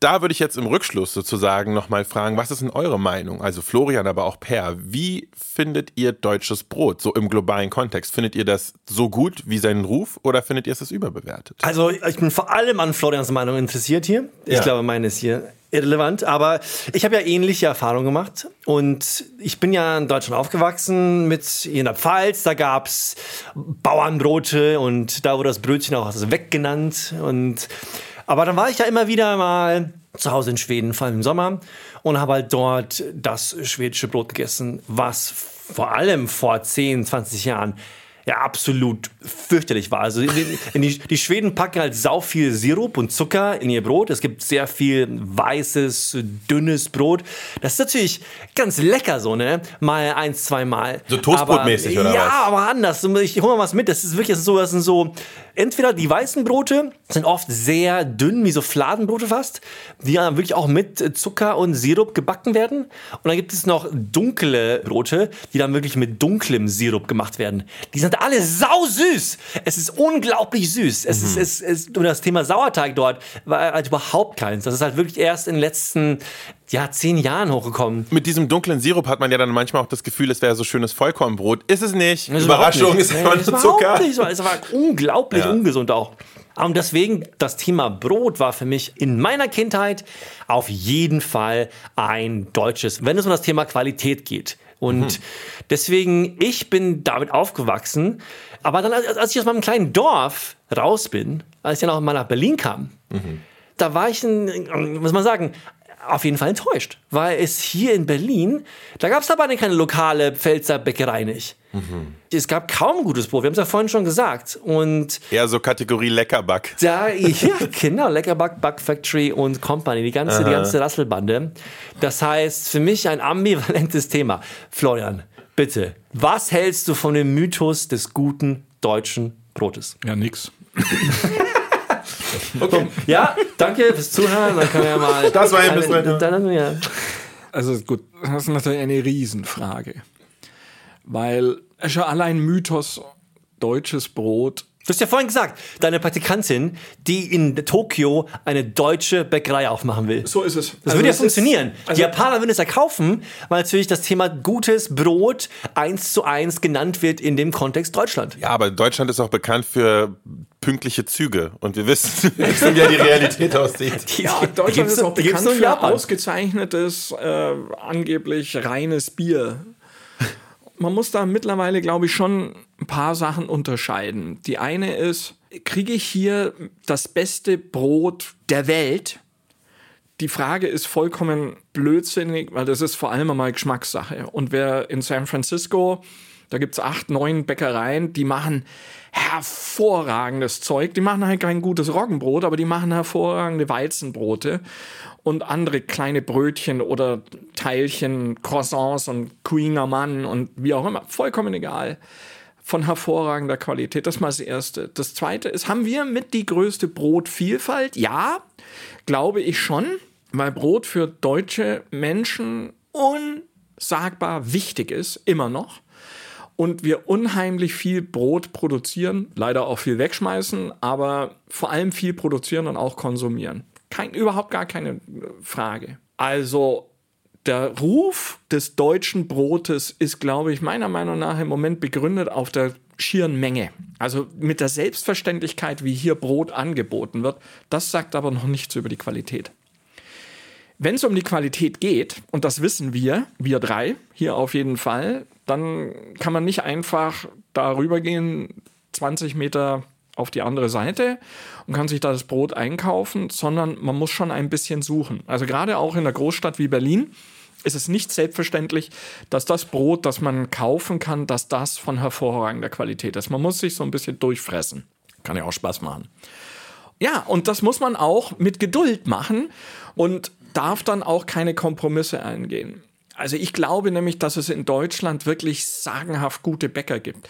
Da würde ich jetzt im Rückschluss sozusagen nochmal fragen, was ist denn eure Meinung? Also Florian, aber auch Per, wie findet ihr deutsches Brot so im globalen Kontext? Findet ihr das so gut wie seinen Ruf oder findet ihr es überbewertet?
Also ich bin vor allem an Florians Meinung interessiert hier. Ich
Ja.
glaube, meine ist hier irrelevant, aber ich habe ja ähnliche Erfahrungen gemacht und ich bin ja in Deutschland aufgewachsen mit in der Pfalz, da gab's Bauernbrote und da wurde das Brötchen auch also weggenannt und aber dann war ich ja immer wieder mal zu Hause in Schweden, vor allem im Sommer und habe halt dort das schwedische Brot gegessen, was vor allem vor 10, 20 Jahren ja absolut fürchterlich war. Also die, die, Schweden packen halt sau viel Sirup und Zucker in ihr Brot. Es gibt sehr viel weißes, dünnes Brot. Das ist natürlich ganz lecker so, ne? Mal eins, zwei Mal.
So Toastbrotmäßig, oder
ja,
was?
aber anders. Ich hole mal was mit. Das ist wirklich so, das sind so, entweder die weißen Brote sind oft sehr dünn, wie so Fladenbrote fast, die dann wirklich auch mit Zucker und Sirup gebacken werden. Und dann gibt es noch dunkle Brote, die dann wirklich mit dunklem Sirup gemacht werden. Die sind alle sau süß. Es ist unglaublich süß. Es ist, es ist, und das Thema Sauerteig dort war halt überhaupt keins. Das ist halt wirklich erst in den letzten, ja, zehn Jahren hochgekommen.
Mit diesem dunklen Sirup hat man ja dann manchmal auch das Gefühl, es wäre so schönes Vollkornbrot. Ist es nicht.
Das
Überraschung
überhaupt
ist
nicht.
einfach nur
ist
Zucker.
Nicht. so. Es war unglaublich
Ja.
ungesund auch. Und deswegen, das Thema Brot war für mich in meiner Kindheit auf jeden Fall ein deutsches, wenn es um das Thema Qualität geht. Und
Mhm.
deswegen, ich bin damit aufgewachsen. Aber dann, als ich aus meinem kleinen Dorf raus bin, als ich dann auch mal nach Berlin kam,
Mhm.
da war ich, ein, muss man sagen, auf jeden Fall enttäuscht. Weil es hier in Berlin, da gab es aber keine lokale Pfälzer Bäckerei nicht.
Mhm.
Es gab kaum gutes Brot, wir haben es ja vorhin schon gesagt. Und
Eher so Kategorie Leckerback.
da, ja, genau, Leckerback, Back Factory und Company, die ganze, die ganze Rasselbande. Das heißt, für mich ein ambivalentes Thema. Florian, bitte, was hältst du von dem Mythos des guten deutschen Brotes?
Ja, nix.
Ja, danke fürs Zuhören. Dann können wir ja mal.
Das war ein bisschen-
Dann, ja.
Also gut, das ist natürlich eine Riesenfrage. Weil schon allein Mythos deutsches Brot
Du hast ja vorhin gesagt, deine Praktikantin, die in Tokio eine deutsche Bäckerei aufmachen will.
So ist es.
Das
Also
würde ja funktionieren.
also-
die Japaner würden es ja kaufen, weil natürlich das Thema gutes Brot eins zu eins genannt wird in dem Kontext Deutschland.
Ja, aber Deutschland ist auch bekannt für pünktliche Züge. Und wir wissen, wie ja die Realität aussieht.
Ja, Deutschland ist auch bekannt für ausgezeichnetes, äh, angeblich reines Bier. Man muss da mittlerweile, glaube ich, schon ein paar Sachen unterscheiden. Die eine ist, kriege ich hier das beste Brot der Welt? Die Frage ist vollkommen blödsinnig, weil das ist vor allem einmal Geschmackssache. Und wer in San Francisco, da gibt es acht, neun Bäckereien, die machen hervorragendes Zeug. Die machen halt kein gutes Roggenbrot, aber die machen hervorragende Weizenbrote und andere kleine Brötchen oder Teilchen, Croissants und Queen Mann und wie auch immer. Vollkommen egal. Von hervorragender Qualität. Das mal das Erste. Das Zweite ist, haben wir mit die größte Brotvielfalt? Ja, glaube ich schon, weil Brot für deutsche Menschen unsagbar wichtig ist, immer noch. Und wir unheimlich viel Brot produzieren, leider auch viel wegschmeißen, aber vor allem viel produzieren und auch konsumieren. Kein, überhaupt gar keine äh, Frage. Also der Ruf des deutschen Brotes ist, glaube ich, meiner Meinung nach im Moment begründet auf der schieren Menge. Also mit der Selbstverständlichkeit, wie hier Brot angeboten wird. Das sagt aber noch nichts über die Qualität. Wenn es um die Qualität geht, und das wissen wir, wir drei hier auf jeden Fall, dann kann man nicht einfach darüber gehen, 20 Meter auf die andere Seite und kann sich da das Brot einkaufen, sondern man muss schon ein bisschen suchen. Also gerade auch in einer Großstadt wie Berlin ist es nicht selbstverständlich, dass das Brot, das man kaufen kann, dass das von hervorragender Qualität ist. Man muss sich so ein bisschen durchfressen. Kann ja auch Spaß machen. Ja, und das muss man auch mit Geduld machen und darf dann auch keine Kompromisse eingehen. Also ich glaube nämlich, dass es in Deutschland wirklich sagenhaft gute Bäcker gibt.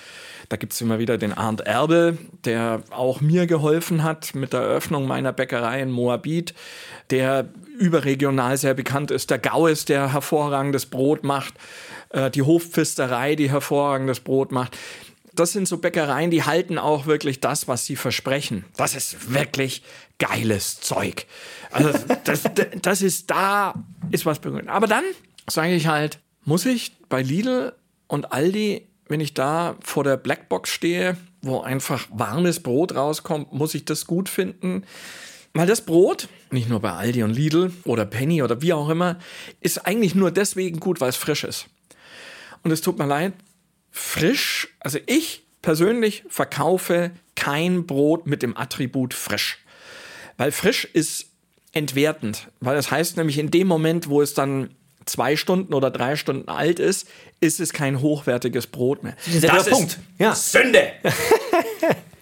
Da gibt es immer wieder den Arndt Erbel, der auch mir geholfen hat mit der Eröffnung meiner Bäckerei in Moabit, der überregional sehr bekannt ist. Der Gaues, der hervorragendes Brot macht. Äh, Die Hofpfisterei, die hervorragendes Brot macht das sind so Bäckereien, die halten auch wirklich das, was sie versprechen. Das ist wirklich geiles Zeug. Also das, das ist da, ist was begründet. Aber dann sage ich halt, muss ich bei Lidl und Aldi, wenn ich da vor der Blackbox stehe, wo einfach warmes Brot rauskommt, muss ich das gut finden? Weil das Brot, nicht nur bei Aldi und Lidl oder Penny oder wie auch immer, ist eigentlich nur deswegen gut, weil es frisch ist. Und es tut mir leid, frisch, also ich persönlich verkaufe kein Brot mit dem Attribut frisch. Weil frisch ist entwertend. Weil das heißt nämlich, in dem Moment, wo es dann zwei Stunden oder drei Stunden alt ist, ist es kein hochwertiges Brot mehr.
ein sehr guter Punkt. Ja.
Sünde.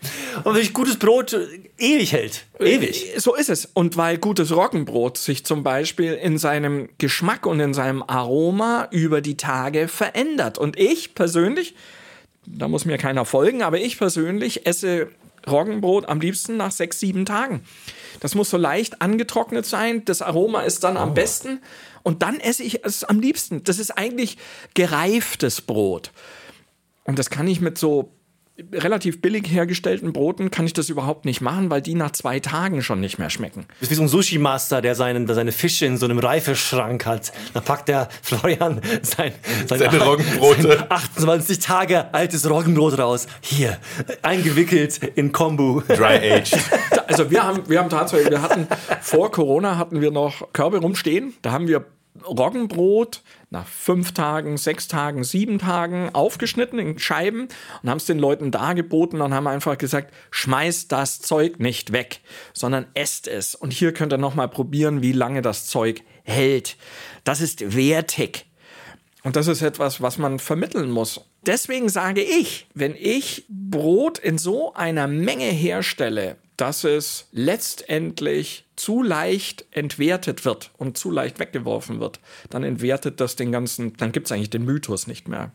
Und wirklich gutes Brot ewig hält. Ewig.
So ist es. Und weil gutes Roggenbrot sich zum Beispiel in seinem Geschmack und in seinem Aroma über die Tage verändert. Und ich persönlich, da muss mir keiner folgen, aber ich persönlich esse Roggenbrot am liebsten nach sechs, sieben Tagen. Das muss so leicht angetrocknet sein. Das Aroma ist dann am besten. Und dann esse ich es am liebsten. Das ist eigentlich gereiftes Brot. Und das kann ich mit so relativ billig hergestellten Broten kann ich das überhaupt nicht machen, weil die nach zwei Tagen schon nicht mehr schmecken.
Das ist wie so ein Sushi-Master, der, seinen, der seine Fische in so einem Reifeschrank hat. Da packt der Florian sein,
Seine Roggenbrote.
sein 28 Tage altes Roggenbrot raus. Hier, eingewickelt in Kombu.
Dry aged.
Also wir haben, wir haben tatsächlich, wir hatten vor Corona hatten wir noch Körbe rumstehen. Da haben wir Roggenbrot nach fünf Tagen, sechs Tagen, sieben Tagen aufgeschnitten in Scheiben und haben es den Leuten dargeboten und haben einfach gesagt, schmeißt das Zeug nicht weg, sondern esst es. Und hier könnt ihr nochmal probieren, wie lange das Zeug hält. Das ist wertig. Und das ist etwas, was man vermitteln muss. Deswegen sage ich, wenn ich Brot in so einer Menge herstelle, dass es letztendlich zu leicht entwertet wird und zu leicht weggeworfen wird, dann entwertet das den ganzen, dann gibt es eigentlich den Mythos nicht mehr.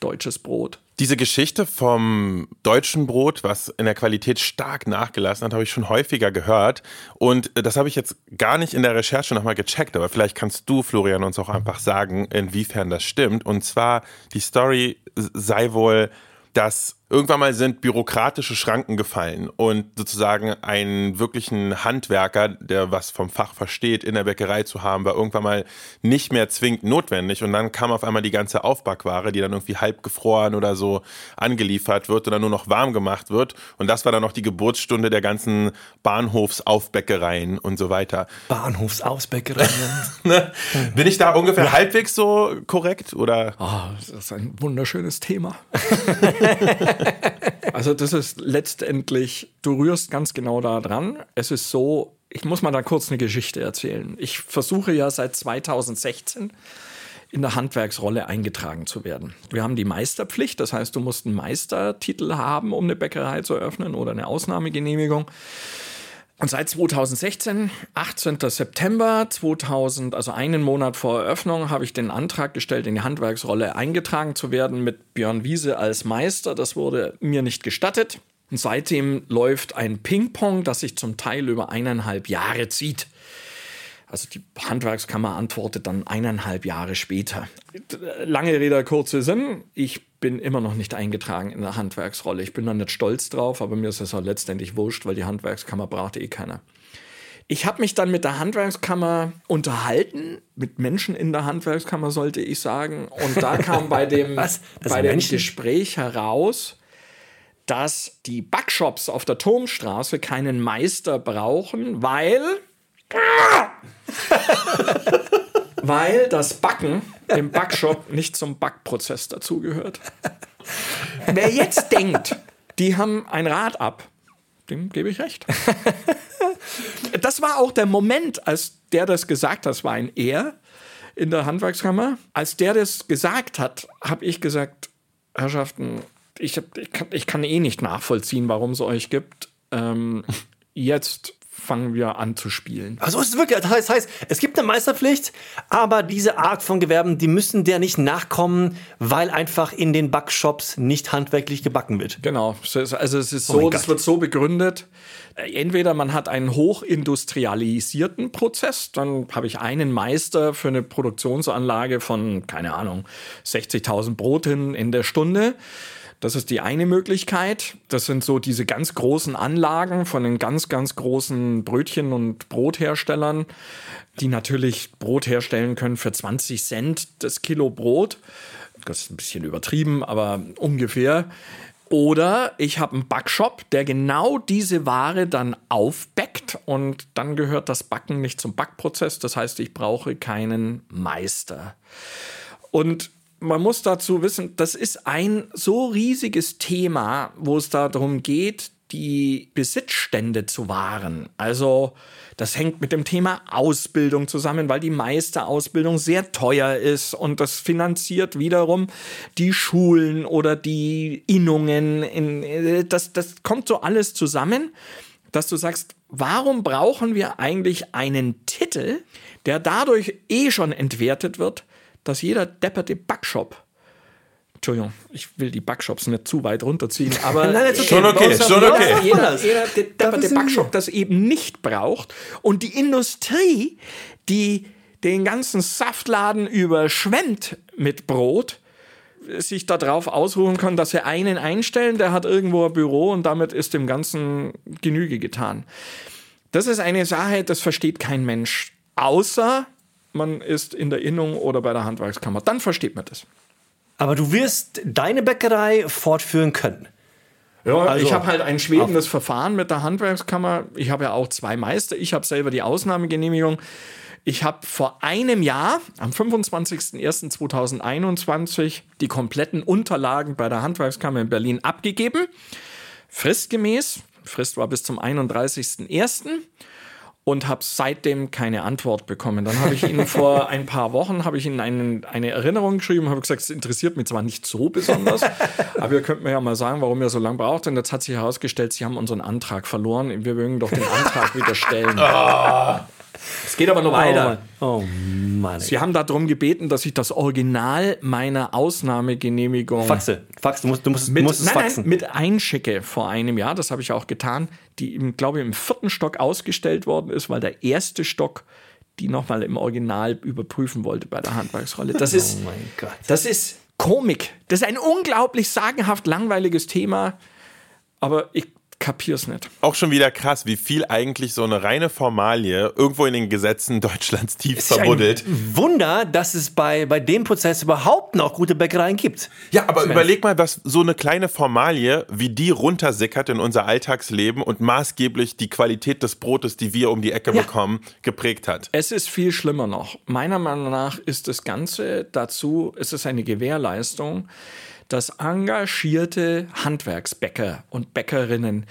Deutsches Brot.
Diese Geschichte vom deutschen Brot, was in der Qualität stark nachgelassen hat, habe ich schon häufiger gehört. Und das habe ich jetzt gar nicht in der Recherche nochmal gecheckt, aber vielleicht kannst du, Florian, uns auch einfach sagen, inwiefern das stimmt. Und zwar, die Story sei wohl, dass Irgendwann mal sind bürokratische Schranken gefallen und sozusagen einen wirklichen Handwerker, der was vom Fach versteht, in der Bäckerei zu haben, war irgendwann mal nicht mehr zwingend notwendig. Und dann kam auf einmal die ganze Aufbackware, die dann irgendwie halb gefroren oder so angeliefert wird oder nur noch warm gemacht wird. Und das war dann noch die Geburtsstunde der ganzen Bahnhofsaufbäckereien und so weiter.
Bahnhofsausbäckereien.
Ne? Bin ich da ungefähr halbwegs so korrekt oder?
Oh, das ist ein wunderschönes Thema. also das ist letztendlich, du rührst ganz genau da dran. Es ist so, ich muss mal da kurz eine Geschichte erzählen. Ich versuche ja seit 2016 in der Handwerksrolle eingetragen zu werden. Wir haben die Meisterpflicht, das heißt, du musst einen Meistertitel haben, um eine Bäckerei zu eröffnen oder eine Ausnahmegenehmigung. Und seit 2016, 18. September 2000, also einen Monat vor Eröffnung, habe ich den Antrag gestellt, in die Handwerksrolle eingetragen zu werden mit Björn Wiese als Meister. Das wurde mir nicht gestattet. Und seitdem läuft ein Ping-Pong, das sich zum Teil über eineinhalb Jahre zieht. Also die Handwerkskammer antwortet dann eineinhalb Jahre später. Lange Rede, kurzer Sinn. Ich bin immer noch nicht eingetragen in der Handwerksrolle. Ich bin da nicht stolz drauf, aber mir ist es auch letztendlich wurscht, weil die Handwerkskammer brauchte eh keiner. Ich habe mich dann mit der Handwerkskammer unterhalten, mit Menschen in der Handwerkskammer sollte ich sagen. Und da kam bei dem?
Das
bei dem
Menschen?
Gespräch heraus, dass die Backshops auf der Turmstraße keinen Meister brauchen, weil weil das Backen im Backshop nicht zum Backprozess dazugehört. Wer jetzt denkt, die haben ein Rad ab, dem gebe ich recht. Das war auch der Moment, als der das gesagt hat, das war ein Er in der Handwerkskammer. Als der das gesagt hat, habe ich gesagt, Herrschaften, ich, hab, ich, kann, ich kann eh nicht nachvollziehen, warum es euch gibt. Ähm, jetzt fangen wir an zu spielen.
Also ist es wirklich, das heißt, heißt, es gibt eine Meisterpflicht, aber diese Art von Gewerben, die müssen der nicht nachkommen, weil einfach in den Backshops nicht handwerklich gebacken wird.
Genau, also es ist
Oh
so, das
Gott.
wird so begründet. äh, Entweder man hat einen hochindustrialisierten Prozess, dann habe ich einen Meister für eine Produktionsanlage von, keine Ahnung, 60.000 Broten in der Stunde. Das ist die eine Möglichkeit. Das sind so diese ganz großen Anlagen von den ganz, ganz großen Brötchen- und Brotherstellern, die natürlich Brot herstellen können für 20 Cent das Kilo Brot. Das ist ein bisschen übertrieben, aber ungefähr. Oder ich habe einen Backshop, der genau diese Ware dann aufbackt und dann gehört das Backen nicht zum Backprozess. Das heißt, ich brauche keinen Meister. Und man muss dazu wissen, das ist ein so riesiges Thema, wo es darum geht, die Besitzstände zu wahren. Also das hängt mit dem Thema Ausbildung zusammen, weil die Meisterausbildung sehr teuer ist und das finanziert wiederum die Schulen oder die Innungen. In, das, das kommt so alles zusammen, dass du sagst, warum brauchen wir eigentlich einen Titel, der dadurch eh schon entwertet wird, dass jeder depperte Backshop Entschuldigung, ich will die Backshops nicht zu weit runterziehen, aber
Nein, okay.
Schon okay,
Jeder-
schon okay.
jeder, jeder der depperte Backshop das eben nicht braucht und die Industrie, die den ganzen Saftladen überschwemmt mit Brot, sich darauf ausruhen kann, dass sie einen einstellen, der hat irgendwo ein Büro und damit ist dem Ganzen Genüge getan. Das ist eine Sache, das versteht kein Mensch, außer man ist in der Innung oder bei der Handwerkskammer. Dann versteht man das.
Aber du wirst deine Bäckerei fortführen können.
Ja,
Also,
ich habe halt ein schwebendes Verfahren mit der Handwerkskammer. Ich habe ja auch zwei Meister. Ich habe selber die Ausnahmegenehmigung. Ich habe vor einem Jahr, am 25.01.2021, die kompletten Unterlagen bei der Handwerkskammer in Berlin abgegeben. Fristgemäß. Frist war bis zum 31.01. Und habe seitdem keine Antwort bekommen. Dann habe ich Ihnen vor ein paar Wochen habe ich Ihnen einen, eine Erinnerung geschrieben, habe gesagt, es interessiert mich zwar nicht so besonders, aber ihr könnt mir ja mal sagen, warum ihr so lange braucht. Und jetzt hat sich herausgestellt, Sie haben unseren Antrag verloren. Wir mögen doch den Antrag wieder stellen. Es geht aber noch weiter.
Oh Mann.
Sie haben darum gebeten, dass ich das Original meiner Ausnahmegenehmigung
Faxe. Fax, du musst, du musst,
mit,
du musst es
nein,
faxen.
nein, mit einschicke vor einem Jahr. Das habe ich auch getan, die, im, glaube ich, im vierten Stock ausgestellt worden ist, weil der erste Stock die nochmal im Original überprüfen wollte bei der Handwerksrolle. Das ist,
Oh mein Gott.
das ist Komik. Das ist ein unglaublich sagenhaft langweiliges Thema, aber ich kapier's nicht.
Auch schon wieder krass, wie viel eigentlich so eine reine Formalie irgendwo in den Gesetzen Deutschlands tief verbuddelt.
Wunder, dass es bei, bei dem Prozess überhaupt noch gute Bäckereien gibt.
Ja, aber überleg mal, was so eine kleine Formalie, wie die runtersickert in unser Alltagsleben und maßgeblich die Qualität des Brotes, die wir um die Ecke
Ja.
bekommen, geprägt hat.
Es ist viel schlimmer noch. Meiner Meinung nach ist das Ganze dazu, es ist eine Gewährleistung, dass engagierte Handwerksbäcker und Bäckerinnen,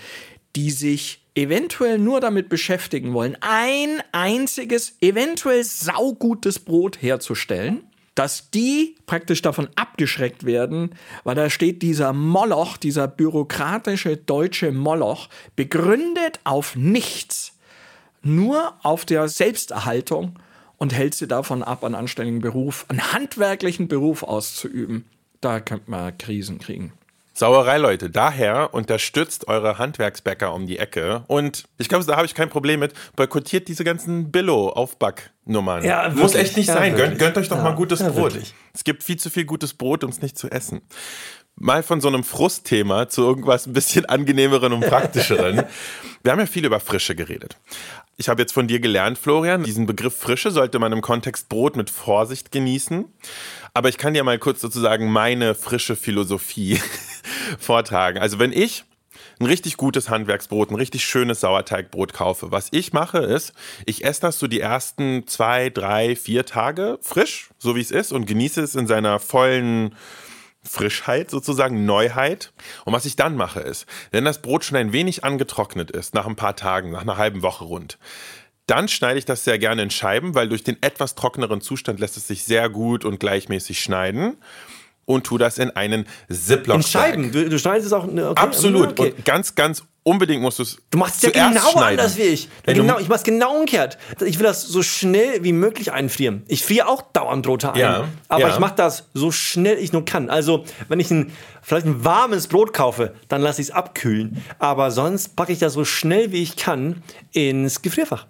die sich eventuell nur damit beschäftigen wollen, ein einziges, eventuell saugutes Brot herzustellen, dass die praktisch davon abgeschreckt werden, weil da steht dieser Moloch, dieser bürokratische deutsche Moloch, begründet auf nichts nur auf der Selbsterhaltung und hält sie davon ab, einen anständigen Beruf, einen handwerklichen Beruf auszuüben. Da könnte man Krisen kriegen.
Sauerei, Leute. Daher unterstützt eure Handwerksbäcker um die Ecke. Und ich glaube, da habe ich kein Problem mit. Boykottiert diese ganzen Billo-Aufbacknummern.
Ja,
Muss echt nicht
Ja,
sein. Gönnt, gönnt euch doch
Ja,
mal gutes
ja,
Brot.
wirklich.
Es gibt viel zu viel gutes Brot, um es nicht zu essen. Mal von so einem Frustthema zu irgendwas ein bisschen angenehmeren und praktischeren. Wir haben ja viel über Frische geredet. Ich habe jetzt von dir gelernt, Florian, diesen Begriff Frische sollte man im Kontext Brot mit Vorsicht genießen. Aber ich kann dir mal kurz sozusagen meine frische Philosophie vortragen. Also wenn ich ein richtig gutes Handwerksbrot, ein richtig schönes Sauerteigbrot kaufe. Was ich mache ist, ich esse das so die ersten zwei, drei, vier Tage frisch, so wie es ist, und genieße es in seiner vollen Frischheit sozusagen, Neuheit. Und was ich dann mache ist, wenn das Brot schon ein wenig angetrocknet ist, nach ein paar Tagen, nach einer halben Woche rund, dann schneide ich das sehr gerne in Scheiben, weil durch den etwas trockeneren Zustand lässt es sich sehr gut und gleichmäßig schneiden. Und tu das in einen Ziploc.
In Scheiben. Du, du schneidest es auch. Okay.
Absolut.
Okay.
Und ganz, ganz unbedingt musst du es
Du machst es ja genau
schneiden.
anders wie ich.
Ja,
genau, ich mach's genau umgekehrt. Ich will das so schnell wie möglich einfrieren. Ich friere auch dauernd Brote ein.
Ja,
aber
ja.
ich mache das so schnell ich nur kann. Also, wenn ich ein, vielleicht ein warmes Brot kaufe, dann lasse ich es abkühlen. Aber sonst packe ich das so schnell wie ich kann ins Gefrierfach.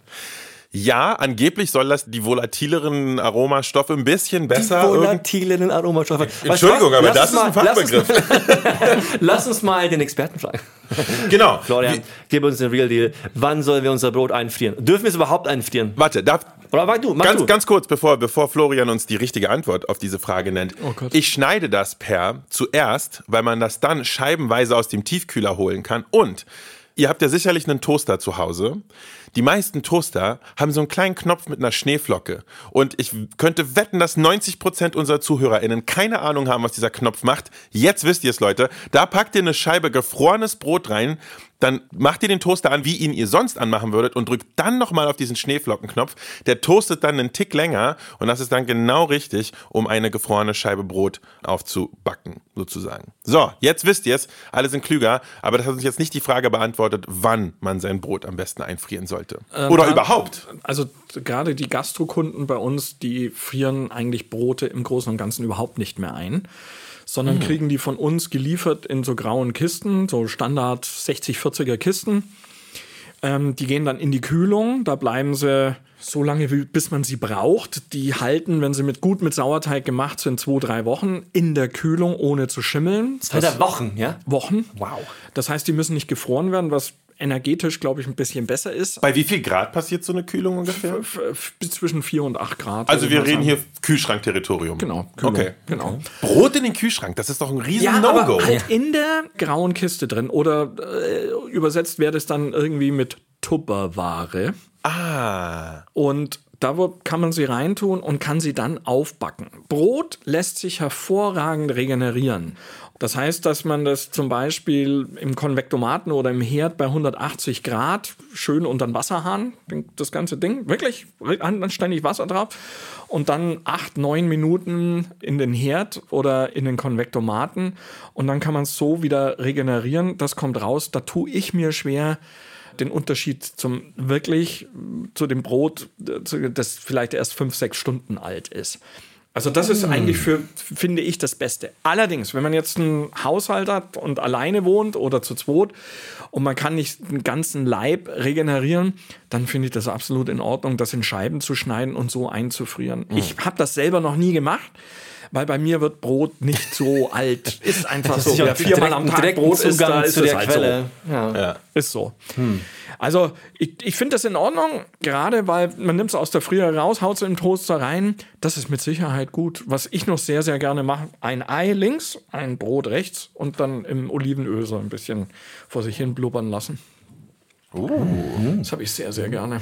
Ja, angeblich soll das die volatileren Aromastoffe ein bisschen besser.
Die volatilen Aromastoffe. Weißt du
Entschuldigung,
was?
aber
Lass
das ist ein
mal- lass uns
Fachbegriff.
mal- Lass uns mal den Experten fragen.
Genau.
Florian,
Wie,
gib uns den Real Deal. Wann sollen wir unser Brot einfrieren? Dürfen wir es überhaupt einfrieren?
warte, darf,
Oder mach du, mach
ganz,
du.
ganz kurz, bevor, bevor Florian uns die richtige Antwort auf diese Frage nennt.
Oh.
Ich schneide das per zuerst, weil man das dann scheibenweise aus dem Tiefkühler holen kann. Und ihr habt ja sicherlich einen Toaster zu Hause. Die meisten Toaster haben so einen kleinen Knopf mit einer Schneeflocke. Und ich könnte wetten, dass 90% unserer ZuhörerInnen keine Ahnung haben, was dieser Knopf macht. Jetzt wisst ihr es, Leute. Da packt ihr eine Scheibe gefrorenes Brot rein, dann macht ihr den Toaster an, wie ihn ihr sonst anmachen würdet und drückt dann nochmal auf diesen Schneeflockenknopf. Der toastet dann einen Tick länger und das ist dann genau richtig, um eine gefrorene Scheibe Brot aufzubacken, sozusagen. So, jetzt wisst ihr es, alle sind klüger, aber das hat uns jetzt nicht die Frage beantwortet, wann man sein Brot am besten einfrieren sollte. Oder
da-
überhaupt.
Also gerade die Gastrokunden bei uns, die frieren eigentlich Brote im Großen und Ganzen überhaupt nicht mehr ein, sondern kriegen die von uns geliefert in so grauen Kisten, so Standard 60, 40er Kisten. Ähm, die gehen dann in die Kühlung, da bleiben sie so lange, wie, bis man sie braucht. Die halten, wenn sie mit gut mit Sauerteig gemacht sind, zwei, drei Wochen in der Kühlung, ohne zu schimmeln.
Zwei der Wochen, ja?
Wochen.
Wow.
Das heißt, die müssen nicht gefroren werden, was energetisch, glaube ich, ein bisschen besser ist.
Bei wie viel Grad passiert so eine Kühlung ungefähr?
F- zwischen 4 und 8 Grad.
Also wir reden
sagen.
hier Kühlschrankterritorium.
Genau, Kühlung,
Okay.
genau.
Brot in den Kühlschrank, das ist doch ein riesen
Ja,
No-Go.
halt in der grauen Kiste drin. Oder äh, übersetzt wäre das dann irgendwie mit Tupperware.
Ah.
Und da kann man sie reintun und kann sie dann aufbacken. Brot lässt sich hervorragend regenerieren. Das heißt, dass man das zum Beispiel im Konvektomaten oder im Herd bei 180 Grad schön unter den Wasserhahn, das ganze Ding, wirklich anständig Wasser drauf und dann acht, neun Minuten in den Herd oder in den Konvektomaten und dann kann man es so wieder regenerieren. Das kommt raus. Da tue ich mir schwer, den Unterschied zum wirklich zu dem Brot, äh, das vielleicht erst fünf, sechs Stunden alt ist. Also das ist eigentlich für, finde ich, das Beste. Allerdings, wenn man jetzt einen Haushalt hat und alleine wohnt oder zu zweit und man kann nicht den ganzen Leib regenerieren, dann finde ich das absolut in Ordnung, das in Scheiben zu schneiden und so einzufrieren. Ich habe das selber noch nie gemacht. Weil bei mir wird Brot nicht so alt. Ist einfach so.
ist
Wer viermal am Tag Brot isst, da ist
zu der
halt
Quelle.
so.
Ja.
Ja.
Ist so. Also ich, ich finde das in Ordnung, gerade weil man nimmt es aus der Frühe raus, haut es im Toaster rein. Das ist mit Sicherheit gut. Was ich noch sehr, sehr gerne mache, ein Ei links, ein Brot rechts und dann im Olivenöl so ein bisschen vor sich hin blubbern lassen. Das habe ich sehr, sehr gerne.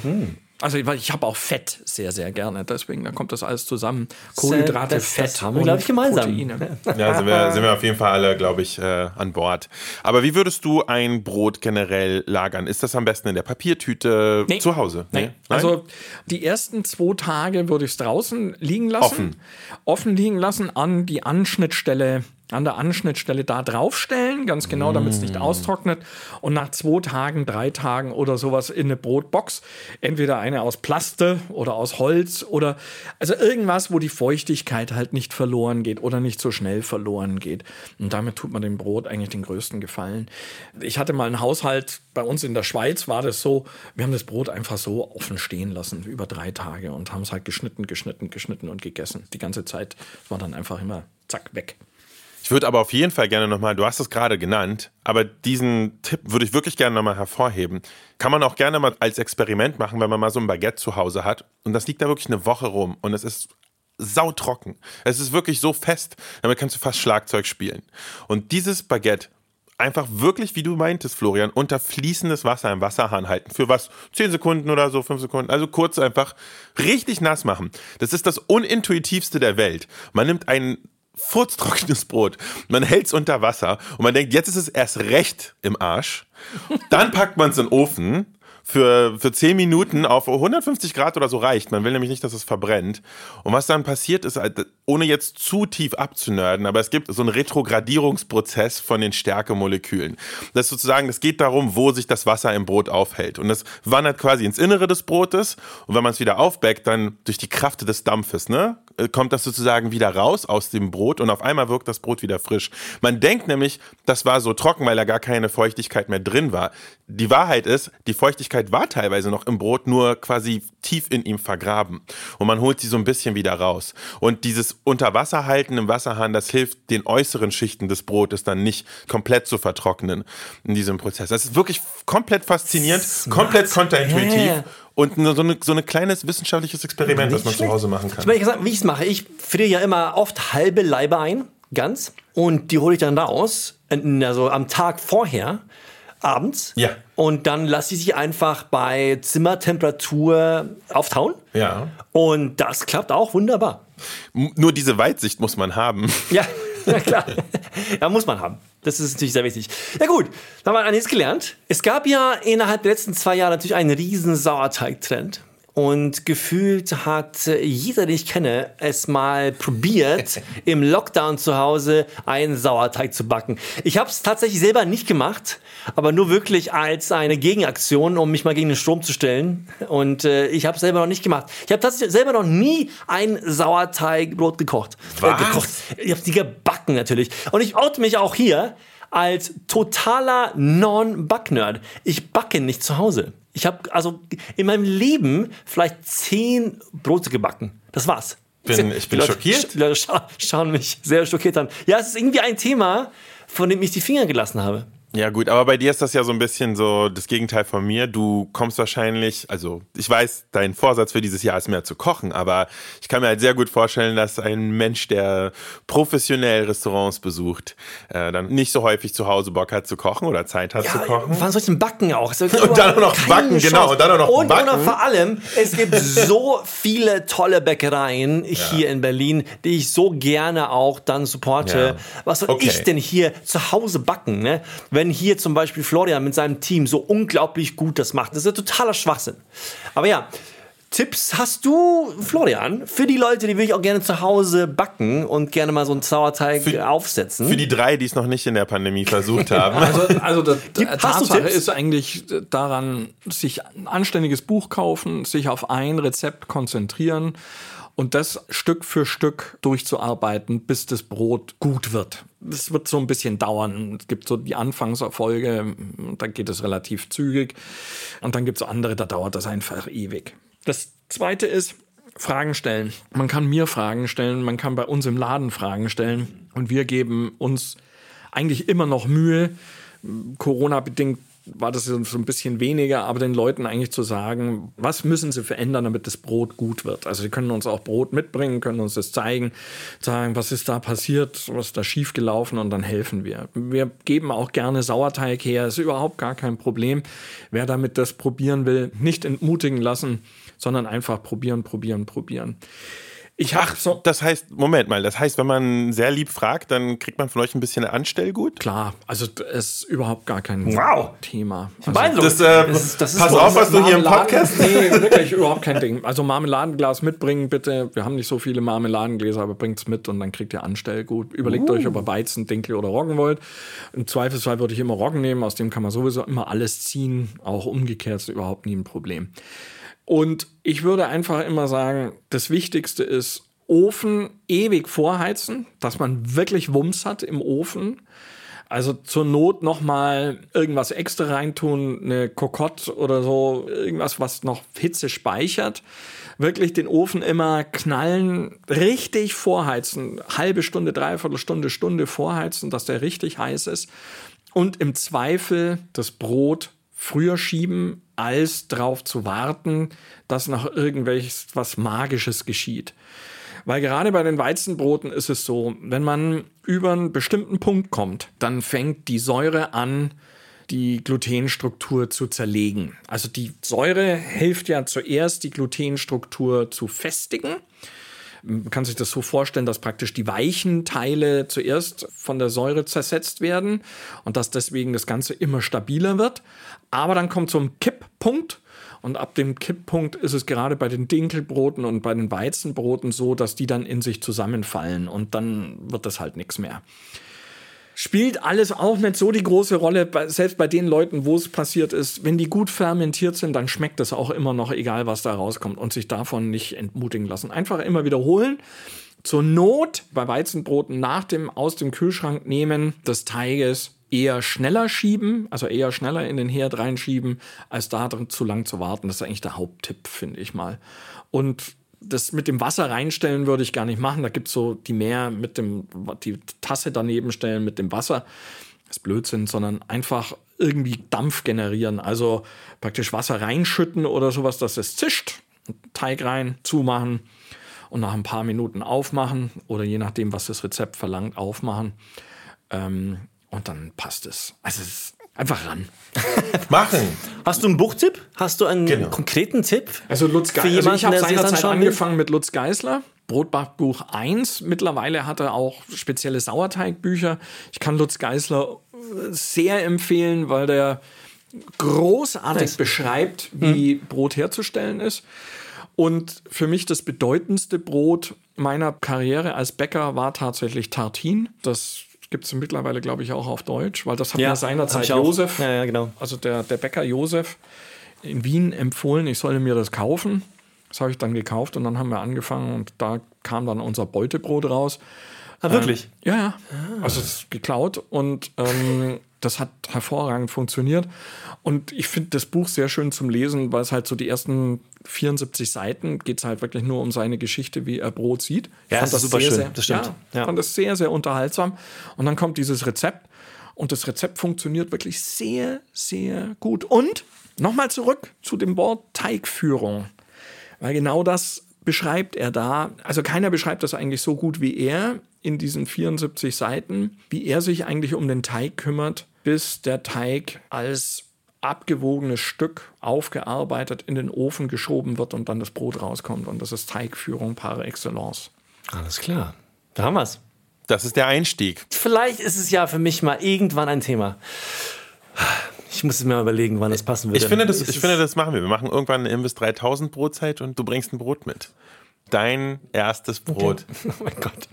Also weil ich habe auch Fett sehr, sehr gerne. Deswegen, da kommt das alles zusammen. Kohlenhydrate,
das- das
Fett
haben wir, glaub ich, gemeinsam.
Proteine.
Ja, sind wir, sind wir auf jeden Fall alle, glaube ich, äh, an Bord. Aber wie würdest du ein Brot generell lagern? Ist das am besten in der Papiertüte
Nee.
zu Hause?
Nee. Also die ersten zwei Tage würde ich es draußen liegen lassen.
Offen.
Offen liegen lassen an die Anschnittstelle, an der Anschnittstelle da draufstellen, ganz genau, damit es nicht austrocknet. Und nach zwei Tagen, drei Tagen oder sowas in eine Brotbox. Entweder eine aus Plaste oder aus Holz oder also irgendwas, wo die Feuchtigkeit halt nicht verloren geht oder nicht so schnell verloren geht. Und damit tut man dem Brot eigentlich den größten Gefallen. Ich hatte mal einen Haushalt, bei uns in der Schweiz war das so, wir haben das Brot einfach so offen stehen lassen, über drei Tage und haben es halt geschnitten, geschnitten, geschnitten und gegessen. Die ganze Zeit war dann einfach immer zack weg.
Ich würde aber auf jeden Fall gerne nochmal, du hast es gerade genannt, aber diesen Tipp würde ich wirklich gerne nochmal hervorheben. Kann man auch gerne mal als Experiment machen, wenn man mal so ein Baguette zu Hause hat und das liegt da wirklich eine Woche rum und es ist sautrocken. Es ist wirklich so fest, damit kannst du fast Schlagzeug spielen. Und dieses Baguette einfach wirklich, wie du meintest, Florian, unter fließendes Wasser im Wasserhahn halten. Für was? 10 Sekunden oder so, 5 Sekunden. Also kurz einfach richtig nass machen. Das ist das unintuitivste der Welt. Man nimmt ein furztrockenes Brot, man hält es unter Wasser und man denkt, jetzt ist es erst recht im Arsch. Dann packt man es in den Ofen für, für 10 Minuten auf 150 Grad oder so reicht. Man will nämlich nicht, dass es verbrennt. Und was dann passiert ist, halt, ohne jetzt zu tief abzunörden, aber es gibt so einen Retrogradierungsprozess von den Stärkemolekülen. Das ist sozusagen, es geht darum, wo sich das Wasser im Brot aufhält. Und das wandert quasi ins Innere des Brotes. Und wenn man es wieder aufbackt, dann durch die Kraft des Dampfes, ne, kommt das sozusagen wieder raus aus dem Brot und auf einmal wirkt das Brot wieder frisch. Man denkt nämlich, das war so trocken, weil da gar keine Feuchtigkeit mehr drin war. Die Wahrheit ist, die Feuchtigkeit war teilweise noch im Brot, nur quasi tief in ihm vergraben. Und man holt sie so ein bisschen wieder raus. Und dieses Unterwasserhalten im Wasserhahn, das hilft den äußeren Schichten des Brotes dann nicht komplett zu vertrocknen in diesem Prozess. Das ist wirklich komplett faszinierend, komplett kontraintuitiv.
Yeah.
Und so, eine, so ein kleines wissenschaftliches Experiment, das man zu Hause machen
Ich
kann.
meine, gesagt, wie ich es mache, ich friere ja immer oft halbe Leibe ein, ganz, und die hole ich dann raus, äh, also am Tag vorher, abends.
Ja.
Und dann lasse ich sie einfach bei Zimmertemperatur auftauen.
Ja.
Und das klappt auch wunderbar.
Nur diese Weitsicht muss man haben.
Ja, ja klar. ja, muss man haben. Das ist natürlich sehr wichtig. Ja gut, dann haben wir einiges gelernt. Es gab ja innerhalb der letzten zwei Jahre natürlich einen riesen Sauerteig-Trend. Und gefühlt hat äh, jeder, den ich kenne, es mal probiert, im Lockdown zu Hause einen Sauerteig zu backen. Ich habe es tatsächlich selber nicht gemacht, aber nur wirklich als eine Gegenaktion, um mich mal gegen den Strom zu stellen. Und äh, ich habe es selber noch nicht gemacht. Ich habe tatsächlich selber noch nie ein Sauerteigbrot gekocht.
Was?
Äh, gekocht. Ich habe die gebacken natürlich. Und ich oute mich auch hier als totaler Non-Back-Nerd. Ich backe nicht zu Hause. Ich habe also in meinem Leben vielleicht zehn Brote gebacken. Das war's.
Bin- ich bin
Die Leute-
schockiert.
Die Leute scha schauen mich sehr schockiert an. Ja, es ist irgendwie ein Thema, von dem ich die Finger gelassen habe.
Ja gut, aber bei dir ist das ja so ein bisschen so das Gegenteil von mir. Du kommst wahrscheinlich, also ich weiß, dein Vorsatz für dieses Jahr ist mehr zu kochen, aber ich kann mir halt sehr gut vorstellen, dass ein Mensch, der professionell Restaurants besucht, äh, dann nicht so häufig zu Hause Bock hat zu kochen oder Zeit hat zu kochen.
Wann soll ich denn backen auch?
Und dann auch noch backen, genau,
Chance.
und dann auch noch
und,
backen.
Und vor allem, es gibt so viele tolle Bäckereien hier in Berlin, die ich so gerne auch dann supporte.
Ja.
Was soll
Okay.
ich denn hier zu Hause backen? Ne? Wenn hier zum Beispiel Florian mit seinem Team so unglaublich gut das macht. Das ist ja totaler Schwachsinn. Aber ja, Tipps hast du, Florian, für die Leute, die wirklich auch gerne zu Hause backen und gerne mal so einen Sauerteig
Für-
aufsetzen?
Für die drei, die es noch nicht in der Pandemie versucht haben.
Also, also das,
Gib-
Tatsache ist eigentlich daran, sich ein anständiges Buch kaufen, sich auf ein Rezept konzentrieren und das Stück für Stück durchzuarbeiten, bis das Brot gut wird. Das wird so ein bisschen dauern. Es gibt so die Anfangserfolge, da geht es relativ zügig. Und dann gibt es andere, da dauert das einfach ewig. Das zweite ist, Fragen stellen. Man kann mir Fragen stellen, man kann bei uns im Laden Fragen stellen. Und wir geben uns eigentlich immer noch Mühe, Corona-bedingt war das so ein bisschen weniger, aber den Leuten eigentlich zu sagen, was müssen sie verändern, damit das Brot gut wird. Also sie können uns auch Brot mitbringen, können uns das zeigen, sagen, was ist da passiert, was ist da schiefgelaufen und dann helfen wir. Wir geben auch gerne Sauerteig her, ist überhaupt gar kein Problem. Wer damit das probieren will, nicht entmutigen lassen, sondern einfach probieren, probieren, probieren.
Ich Ach, so das heißt, Moment mal, das heißt, wenn man sehr lieb fragt, dann kriegt man von euch ein bisschen Anstellgut?
Klar, also es ist überhaupt gar kein
wow.
Thema.
Also, das, äh, ist, das ist pass auf, was du hier im Podcast...
Nee, wirklich überhaupt kein Ding. Also Marmeladenglas mitbringen, bitte. Wir haben nicht so viele Marmeladengläser, aber bringt's mit und dann kriegt ihr Anstellgut. Überlegt uh. euch, ob ihr Weizen, Dinkel oder Roggen wollt. Im Zweifelsfall würde ich immer Roggen nehmen, aus dem kann man sowieso immer alles ziehen. Auch umgekehrt ist überhaupt nie ein Problem. Und ich würde einfach immer sagen, das Wichtigste ist, Ofen ewig vorheizen, dass man wirklich Wumms hat im Ofen. Also zur Not noch mal irgendwas extra reintun, eine Kokotte oder so, irgendwas, was noch Hitze speichert. Wirklich den Ofen immer knallen, richtig vorheizen, halbe Stunde, dreiviertel Stunde, Stunde vorheizen, dass der richtig heiß ist. Und im Zweifel das Brot früher schieben, als darauf zu warten, dass noch irgendwelches was Magisches geschieht. Weil gerade bei den Weizenbroten ist es so, wenn man über einen bestimmten Punkt kommt, dann fängt die Säure an, die Glutenstruktur zu zerlegen. Also die Säure hilft ja zuerst, die Glutenstruktur zu festigen. Man kann sich das so vorstellen, dass praktisch die weichen Teile zuerst von der Säure zersetzt werden und dass deswegen das Ganze immer stabiler wird. Aber dann kommt so ein Kipppunkt und ab dem Kipppunkt ist es gerade bei den Dinkelbroten und bei den Weizenbroten so, dass die dann in sich zusammenfallen und dann wird das halt nichts mehr spielt alles auch nicht so die große Rolle, selbst bei den Leuten, wo es passiert ist. Wenn die gut fermentiert sind, dann schmeckt es auch immer noch, egal was da rauskommt und sich davon nicht entmutigen lassen. Einfach immer wiederholen. Zur Not bei Weizenbroten nach dem aus dem Kühlschrank nehmen des Teiges eher schneller schieben, also eher schneller in den Herd reinschieben, als da drin zu lang zu warten. Das ist eigentlich der Haupttipp, finde ich mal. Und das mit dem Wasser reinstellen würde ich gar nicht machen. Da gibt es so die mehr mit dem, die Tasse daneben stellen mit dem Wasser. Das ist Blödsinn, sondern einfach irgendwie Dampf generieren. Also praktisch Wasser reinschütten oder sowas, dass es zischt. Teig rein, zumachen und nach ein paar Minuten aufmachen oder je nachdem, was das Rezept verlangt, aufmachen. Ähm, und dann passt es. Also es ist Einfach ran.
Machen.
Hast du einen Buchtipp? Hast du einen genau. konkreten Tipp?
Also Lutz Geisler. Also ich habe seinerzeit angefangen mit Lutz Geisler. Brotbackbuch 1. Mittlerweile hat er auch spezielle Sauerteigbücher. Ich kann Lutz Geisler sehr empfehlen, weil der großartig nice. beschreibt, wie hm. Brot herzustellen ist. Und für mich das bedeutendste Brot meiner Karriere als Bäcker war tatsächlich Tartin. Das gibt es mittlerweile, glaube ich, auch auf Deutsch, weil das hat ja, mir seinerzeit Josef,
ja, ja, genau.
also der, der Bäcker Josef in Wien empfohlen, ich solle mir das kaufen. Das habe ich dann gekauft und dann haben wir angefangen und da kam dann unser Beutebrot raus.
Ah, wirklich?
Ähm, ja, ja. Ah. Also es ist geklaut und ähm, das hat hervorragend funktioniert. Und ich finde das Buch sehr schön zum Lesen, weil es halt so die ersten 74 Seiten geht es halt wirklich nur um seine Geschichte, wie er Brot sieht.
Ja,
das
ist super
sehr,
schön.
Sehr,
das stimmt.
Ja, ja. fand das sehr, sehr unterhaltsam. Und dann kommt dieses Rezept. Und das Rezept funktioniert wirklich sehr, sehr gut. Und nochmal zurück zu dem Wort Teigführung. Weil genau das beschreibt er da. Also keiner beschreibt das eigentlich so gut wie er in diesen 74 Seiten, wie er sich eigentlich um den Teig kümmert, bis der Teig als abgewogenes Stück aufgearbeitet in den Ofen geschoben wird und dann das Brot rauskommt. Und das ist Teigführung par excellence.
Alles klar. Da haben wir es.
Das ist der Einstieg.
Vielleicht ist es ja für mich mal irgendwann ein Thema. Ich muss es mir mal überlegen, wann das passen würde.
Ich finde, das, ich finde, das machen wir. Wir machen irgendwann eine Imbiss 3000 Brotzeit und du bringst ein Brot mit. Dein erstes Brot.
Okay. Oh mein Gott.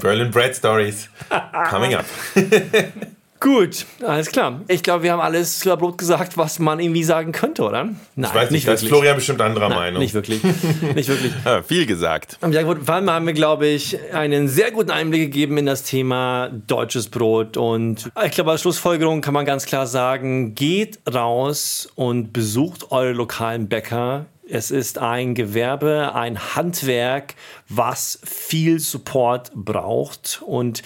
Berlin Bread Stories. Coming up.
Gut, alles klar. Ich glaube, wir haben alles über Brot gesagt, was man irgendwie sagen könnte, oder?
Nein, ich weiß nicht, nicht Florian bestimmt anderer
Nein,
Meinung.
Nicht wirklich. nicht wirklich.
Ja, viel gesagt.
Ja, gut, vor allem haben wir, glaube ich, einen sehr guten Einblick gegeben in das Thema deutsches Brot. Und ich glaube, als Schlussfolgerung kann man ganz klar sagen, geht raus und besucht eure lokalen Bäcker Es ist ein Gewerbe, ein Handwerk, was viel Support braucht. Und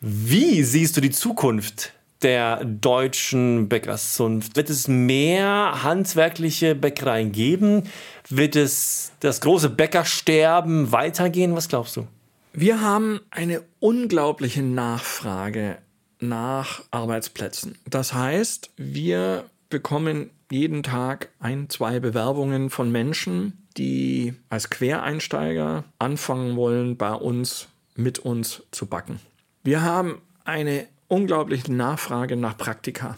wie siehst du die Zukunft der deutschen Bäckerzunft? Wird es mehr handwerkliche Bäckereien geben? Wird es das große Bäckersterben weitergehen? Was glaubst du?
Wir haben eine unglaubliche Nachfrage nach Arbeitsplätzen. Das heißt, wir bekommen jeden Tag ein, zwei Bewerbungen von Menschen, die als Quereinsteiger anfangen wollen, bei uns mit uns zu backen. Wir haben eine unglaubliche Nachfrage nach Praktika.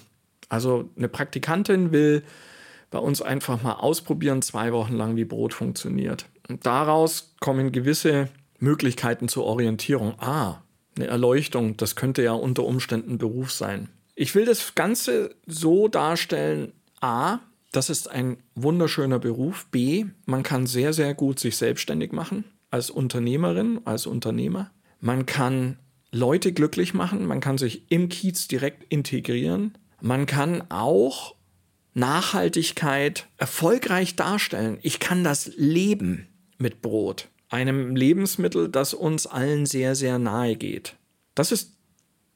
Also eine Praktikantin will bei uns einfach mal ausprobieren, zwei Wochen lang, wie Brot funktioniert. Und daraus kommen gewisse Möglichkeiten zur Orientierung. Ah, eine Erleuchtung, das könnte ja unter Umständen Beruf sein. Ich will das Ganze so darstellen, a, das ist ein wunderschöner Beruf, b, man kann sehr, sehr gut sich selbstständig machen als Unternehmerin, als Unternehmer. Man kann Leute glücklich machen, man kann sich im Kiez direkt integrieren, man kann auch Nachhaltigkeit erfolgreich darstellen. Ich kann das leben mit Brot einem Lebensmittel, das uns allen sehr, sehr nahe geht. Das ist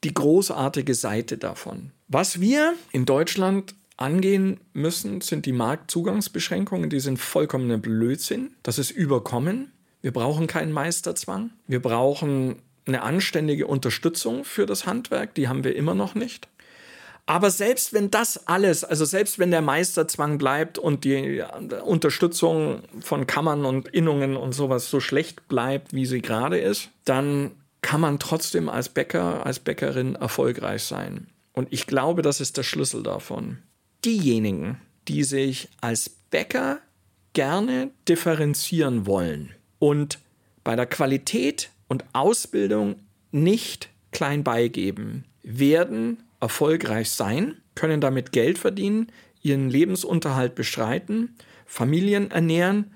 die großartige Seite davon. Was wir in Deutschland angehen müssen, sind die Marktzugangsbeschränkungen. Die sind vollkommener Blödsinn. Das ist überkommen. Wir brauchen keinen Meisterzwang. Wir brauchen eine anständige Unterstützung für das Handwerk. Die haben wir immer noch nicht. Aber selbst wenn das alles, also selbst wenn der Meisterzwang bleibt und die Unterstützung von Kammern und Innungen und sowas so schlecht bleibt, wie sie gerade ist, dann kann man trotzdem als Bäcker, als Bäckerin erfolgreich sein. Und ich glaube, das ist der Schlüssel davon. Diejenigen, die sich als Bäcker gerne differenzieren wollen und bei der Qualität und Ausbildung nicht klein beigeben, werden erfolgreich sein, können damit Geld verdienen, ihren Lebensunterhalt bestreiten, Familien ernähren,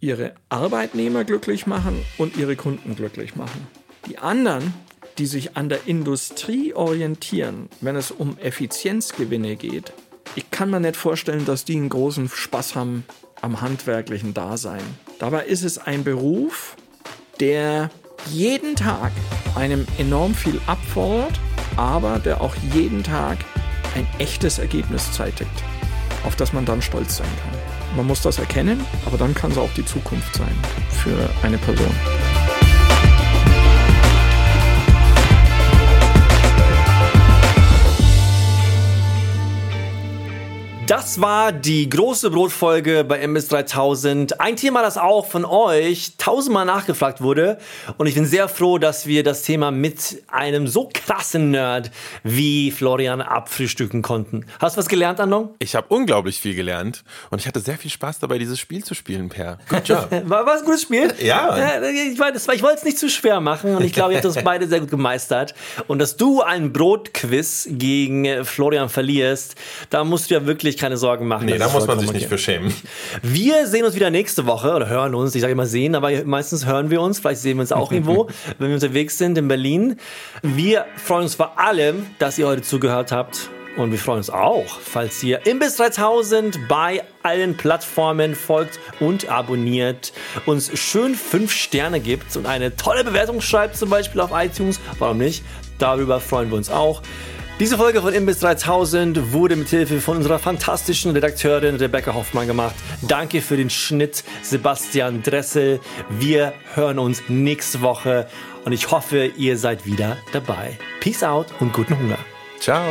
ihre Arbeitnehmer glücklich machen und ihre Kunden glücklich machen. Die anderen, die sich an der Industrie orientieren, wenn es um Effizienzgewinne geht, ich kann mir nicht vorstellen, dass die einen großen Spaß haben am handwerklichen Dasein. Dabei ist es ein Beruf, der jeden Tag einem enorm viel abfordert aber der auch jeden Tag ein echtes Ergebnis zeitigt, auf das man dann stolz sein kann. Man muss das erkennen, aber dann kann es auch die Zukunft sein für eine Person.
Das war die große Brotfolge bei MS 3000. Ein Thema, das auch von euch tausendmal nachgefragt wurde. Und ich bin sehr froh, dass wir das Thema mit einem so krassen Nerd wie Florian abfrühstücken konnten. Hast du was gelernt, Andong?
Ich habe unglaublich viel gelernt und ich hatte sehr viel Spaß dabei, dieses Spiel zu spielen, Per. Good job.
war, war es ein gutes Spiel?
Ja.
Ich, ich wollte es nicht zu schwer machen und ich glaube, ihr habt das beide sehr gut gemeistert. Und dass du ein Brotquiz gegen Florian verlierst, da musst du ja wirklich keine Sorgen machen.
Nee, da muss man sich nicht für schämen.
Wir sehen uns wieder nächste Woche oder hören uns. Ich sage immer sehen, aber meistens hören wir uns. Vielleicht sehen wir uns auch irgendwo, wenn wir unterwegs sind in Berlin. Wir freuen uns vor allem, dass ihr heute zugehört habt. Und wir freuen uns auch, falls ihr Imbiss 3000 bei allen Plattformen folgt und abonniert, uns schön fünf Sterne gibt und eine tolle Bewertung schreibt, zum Beispiel auf iTunes. Warum nicht? Darüber freuen wir uns auch. Diese Folge von Imbiss 3000 wurde mit Hilfe von unserer fantastischen Redakteurin Rebecca Hoffmann gemacht. Danke für den Schnitt, Sebastian Dressel. Wir hören uns nächste Woche und ich hoffe, ihr seid wieder dabei. Peace out und guten Hunger.
Ciao.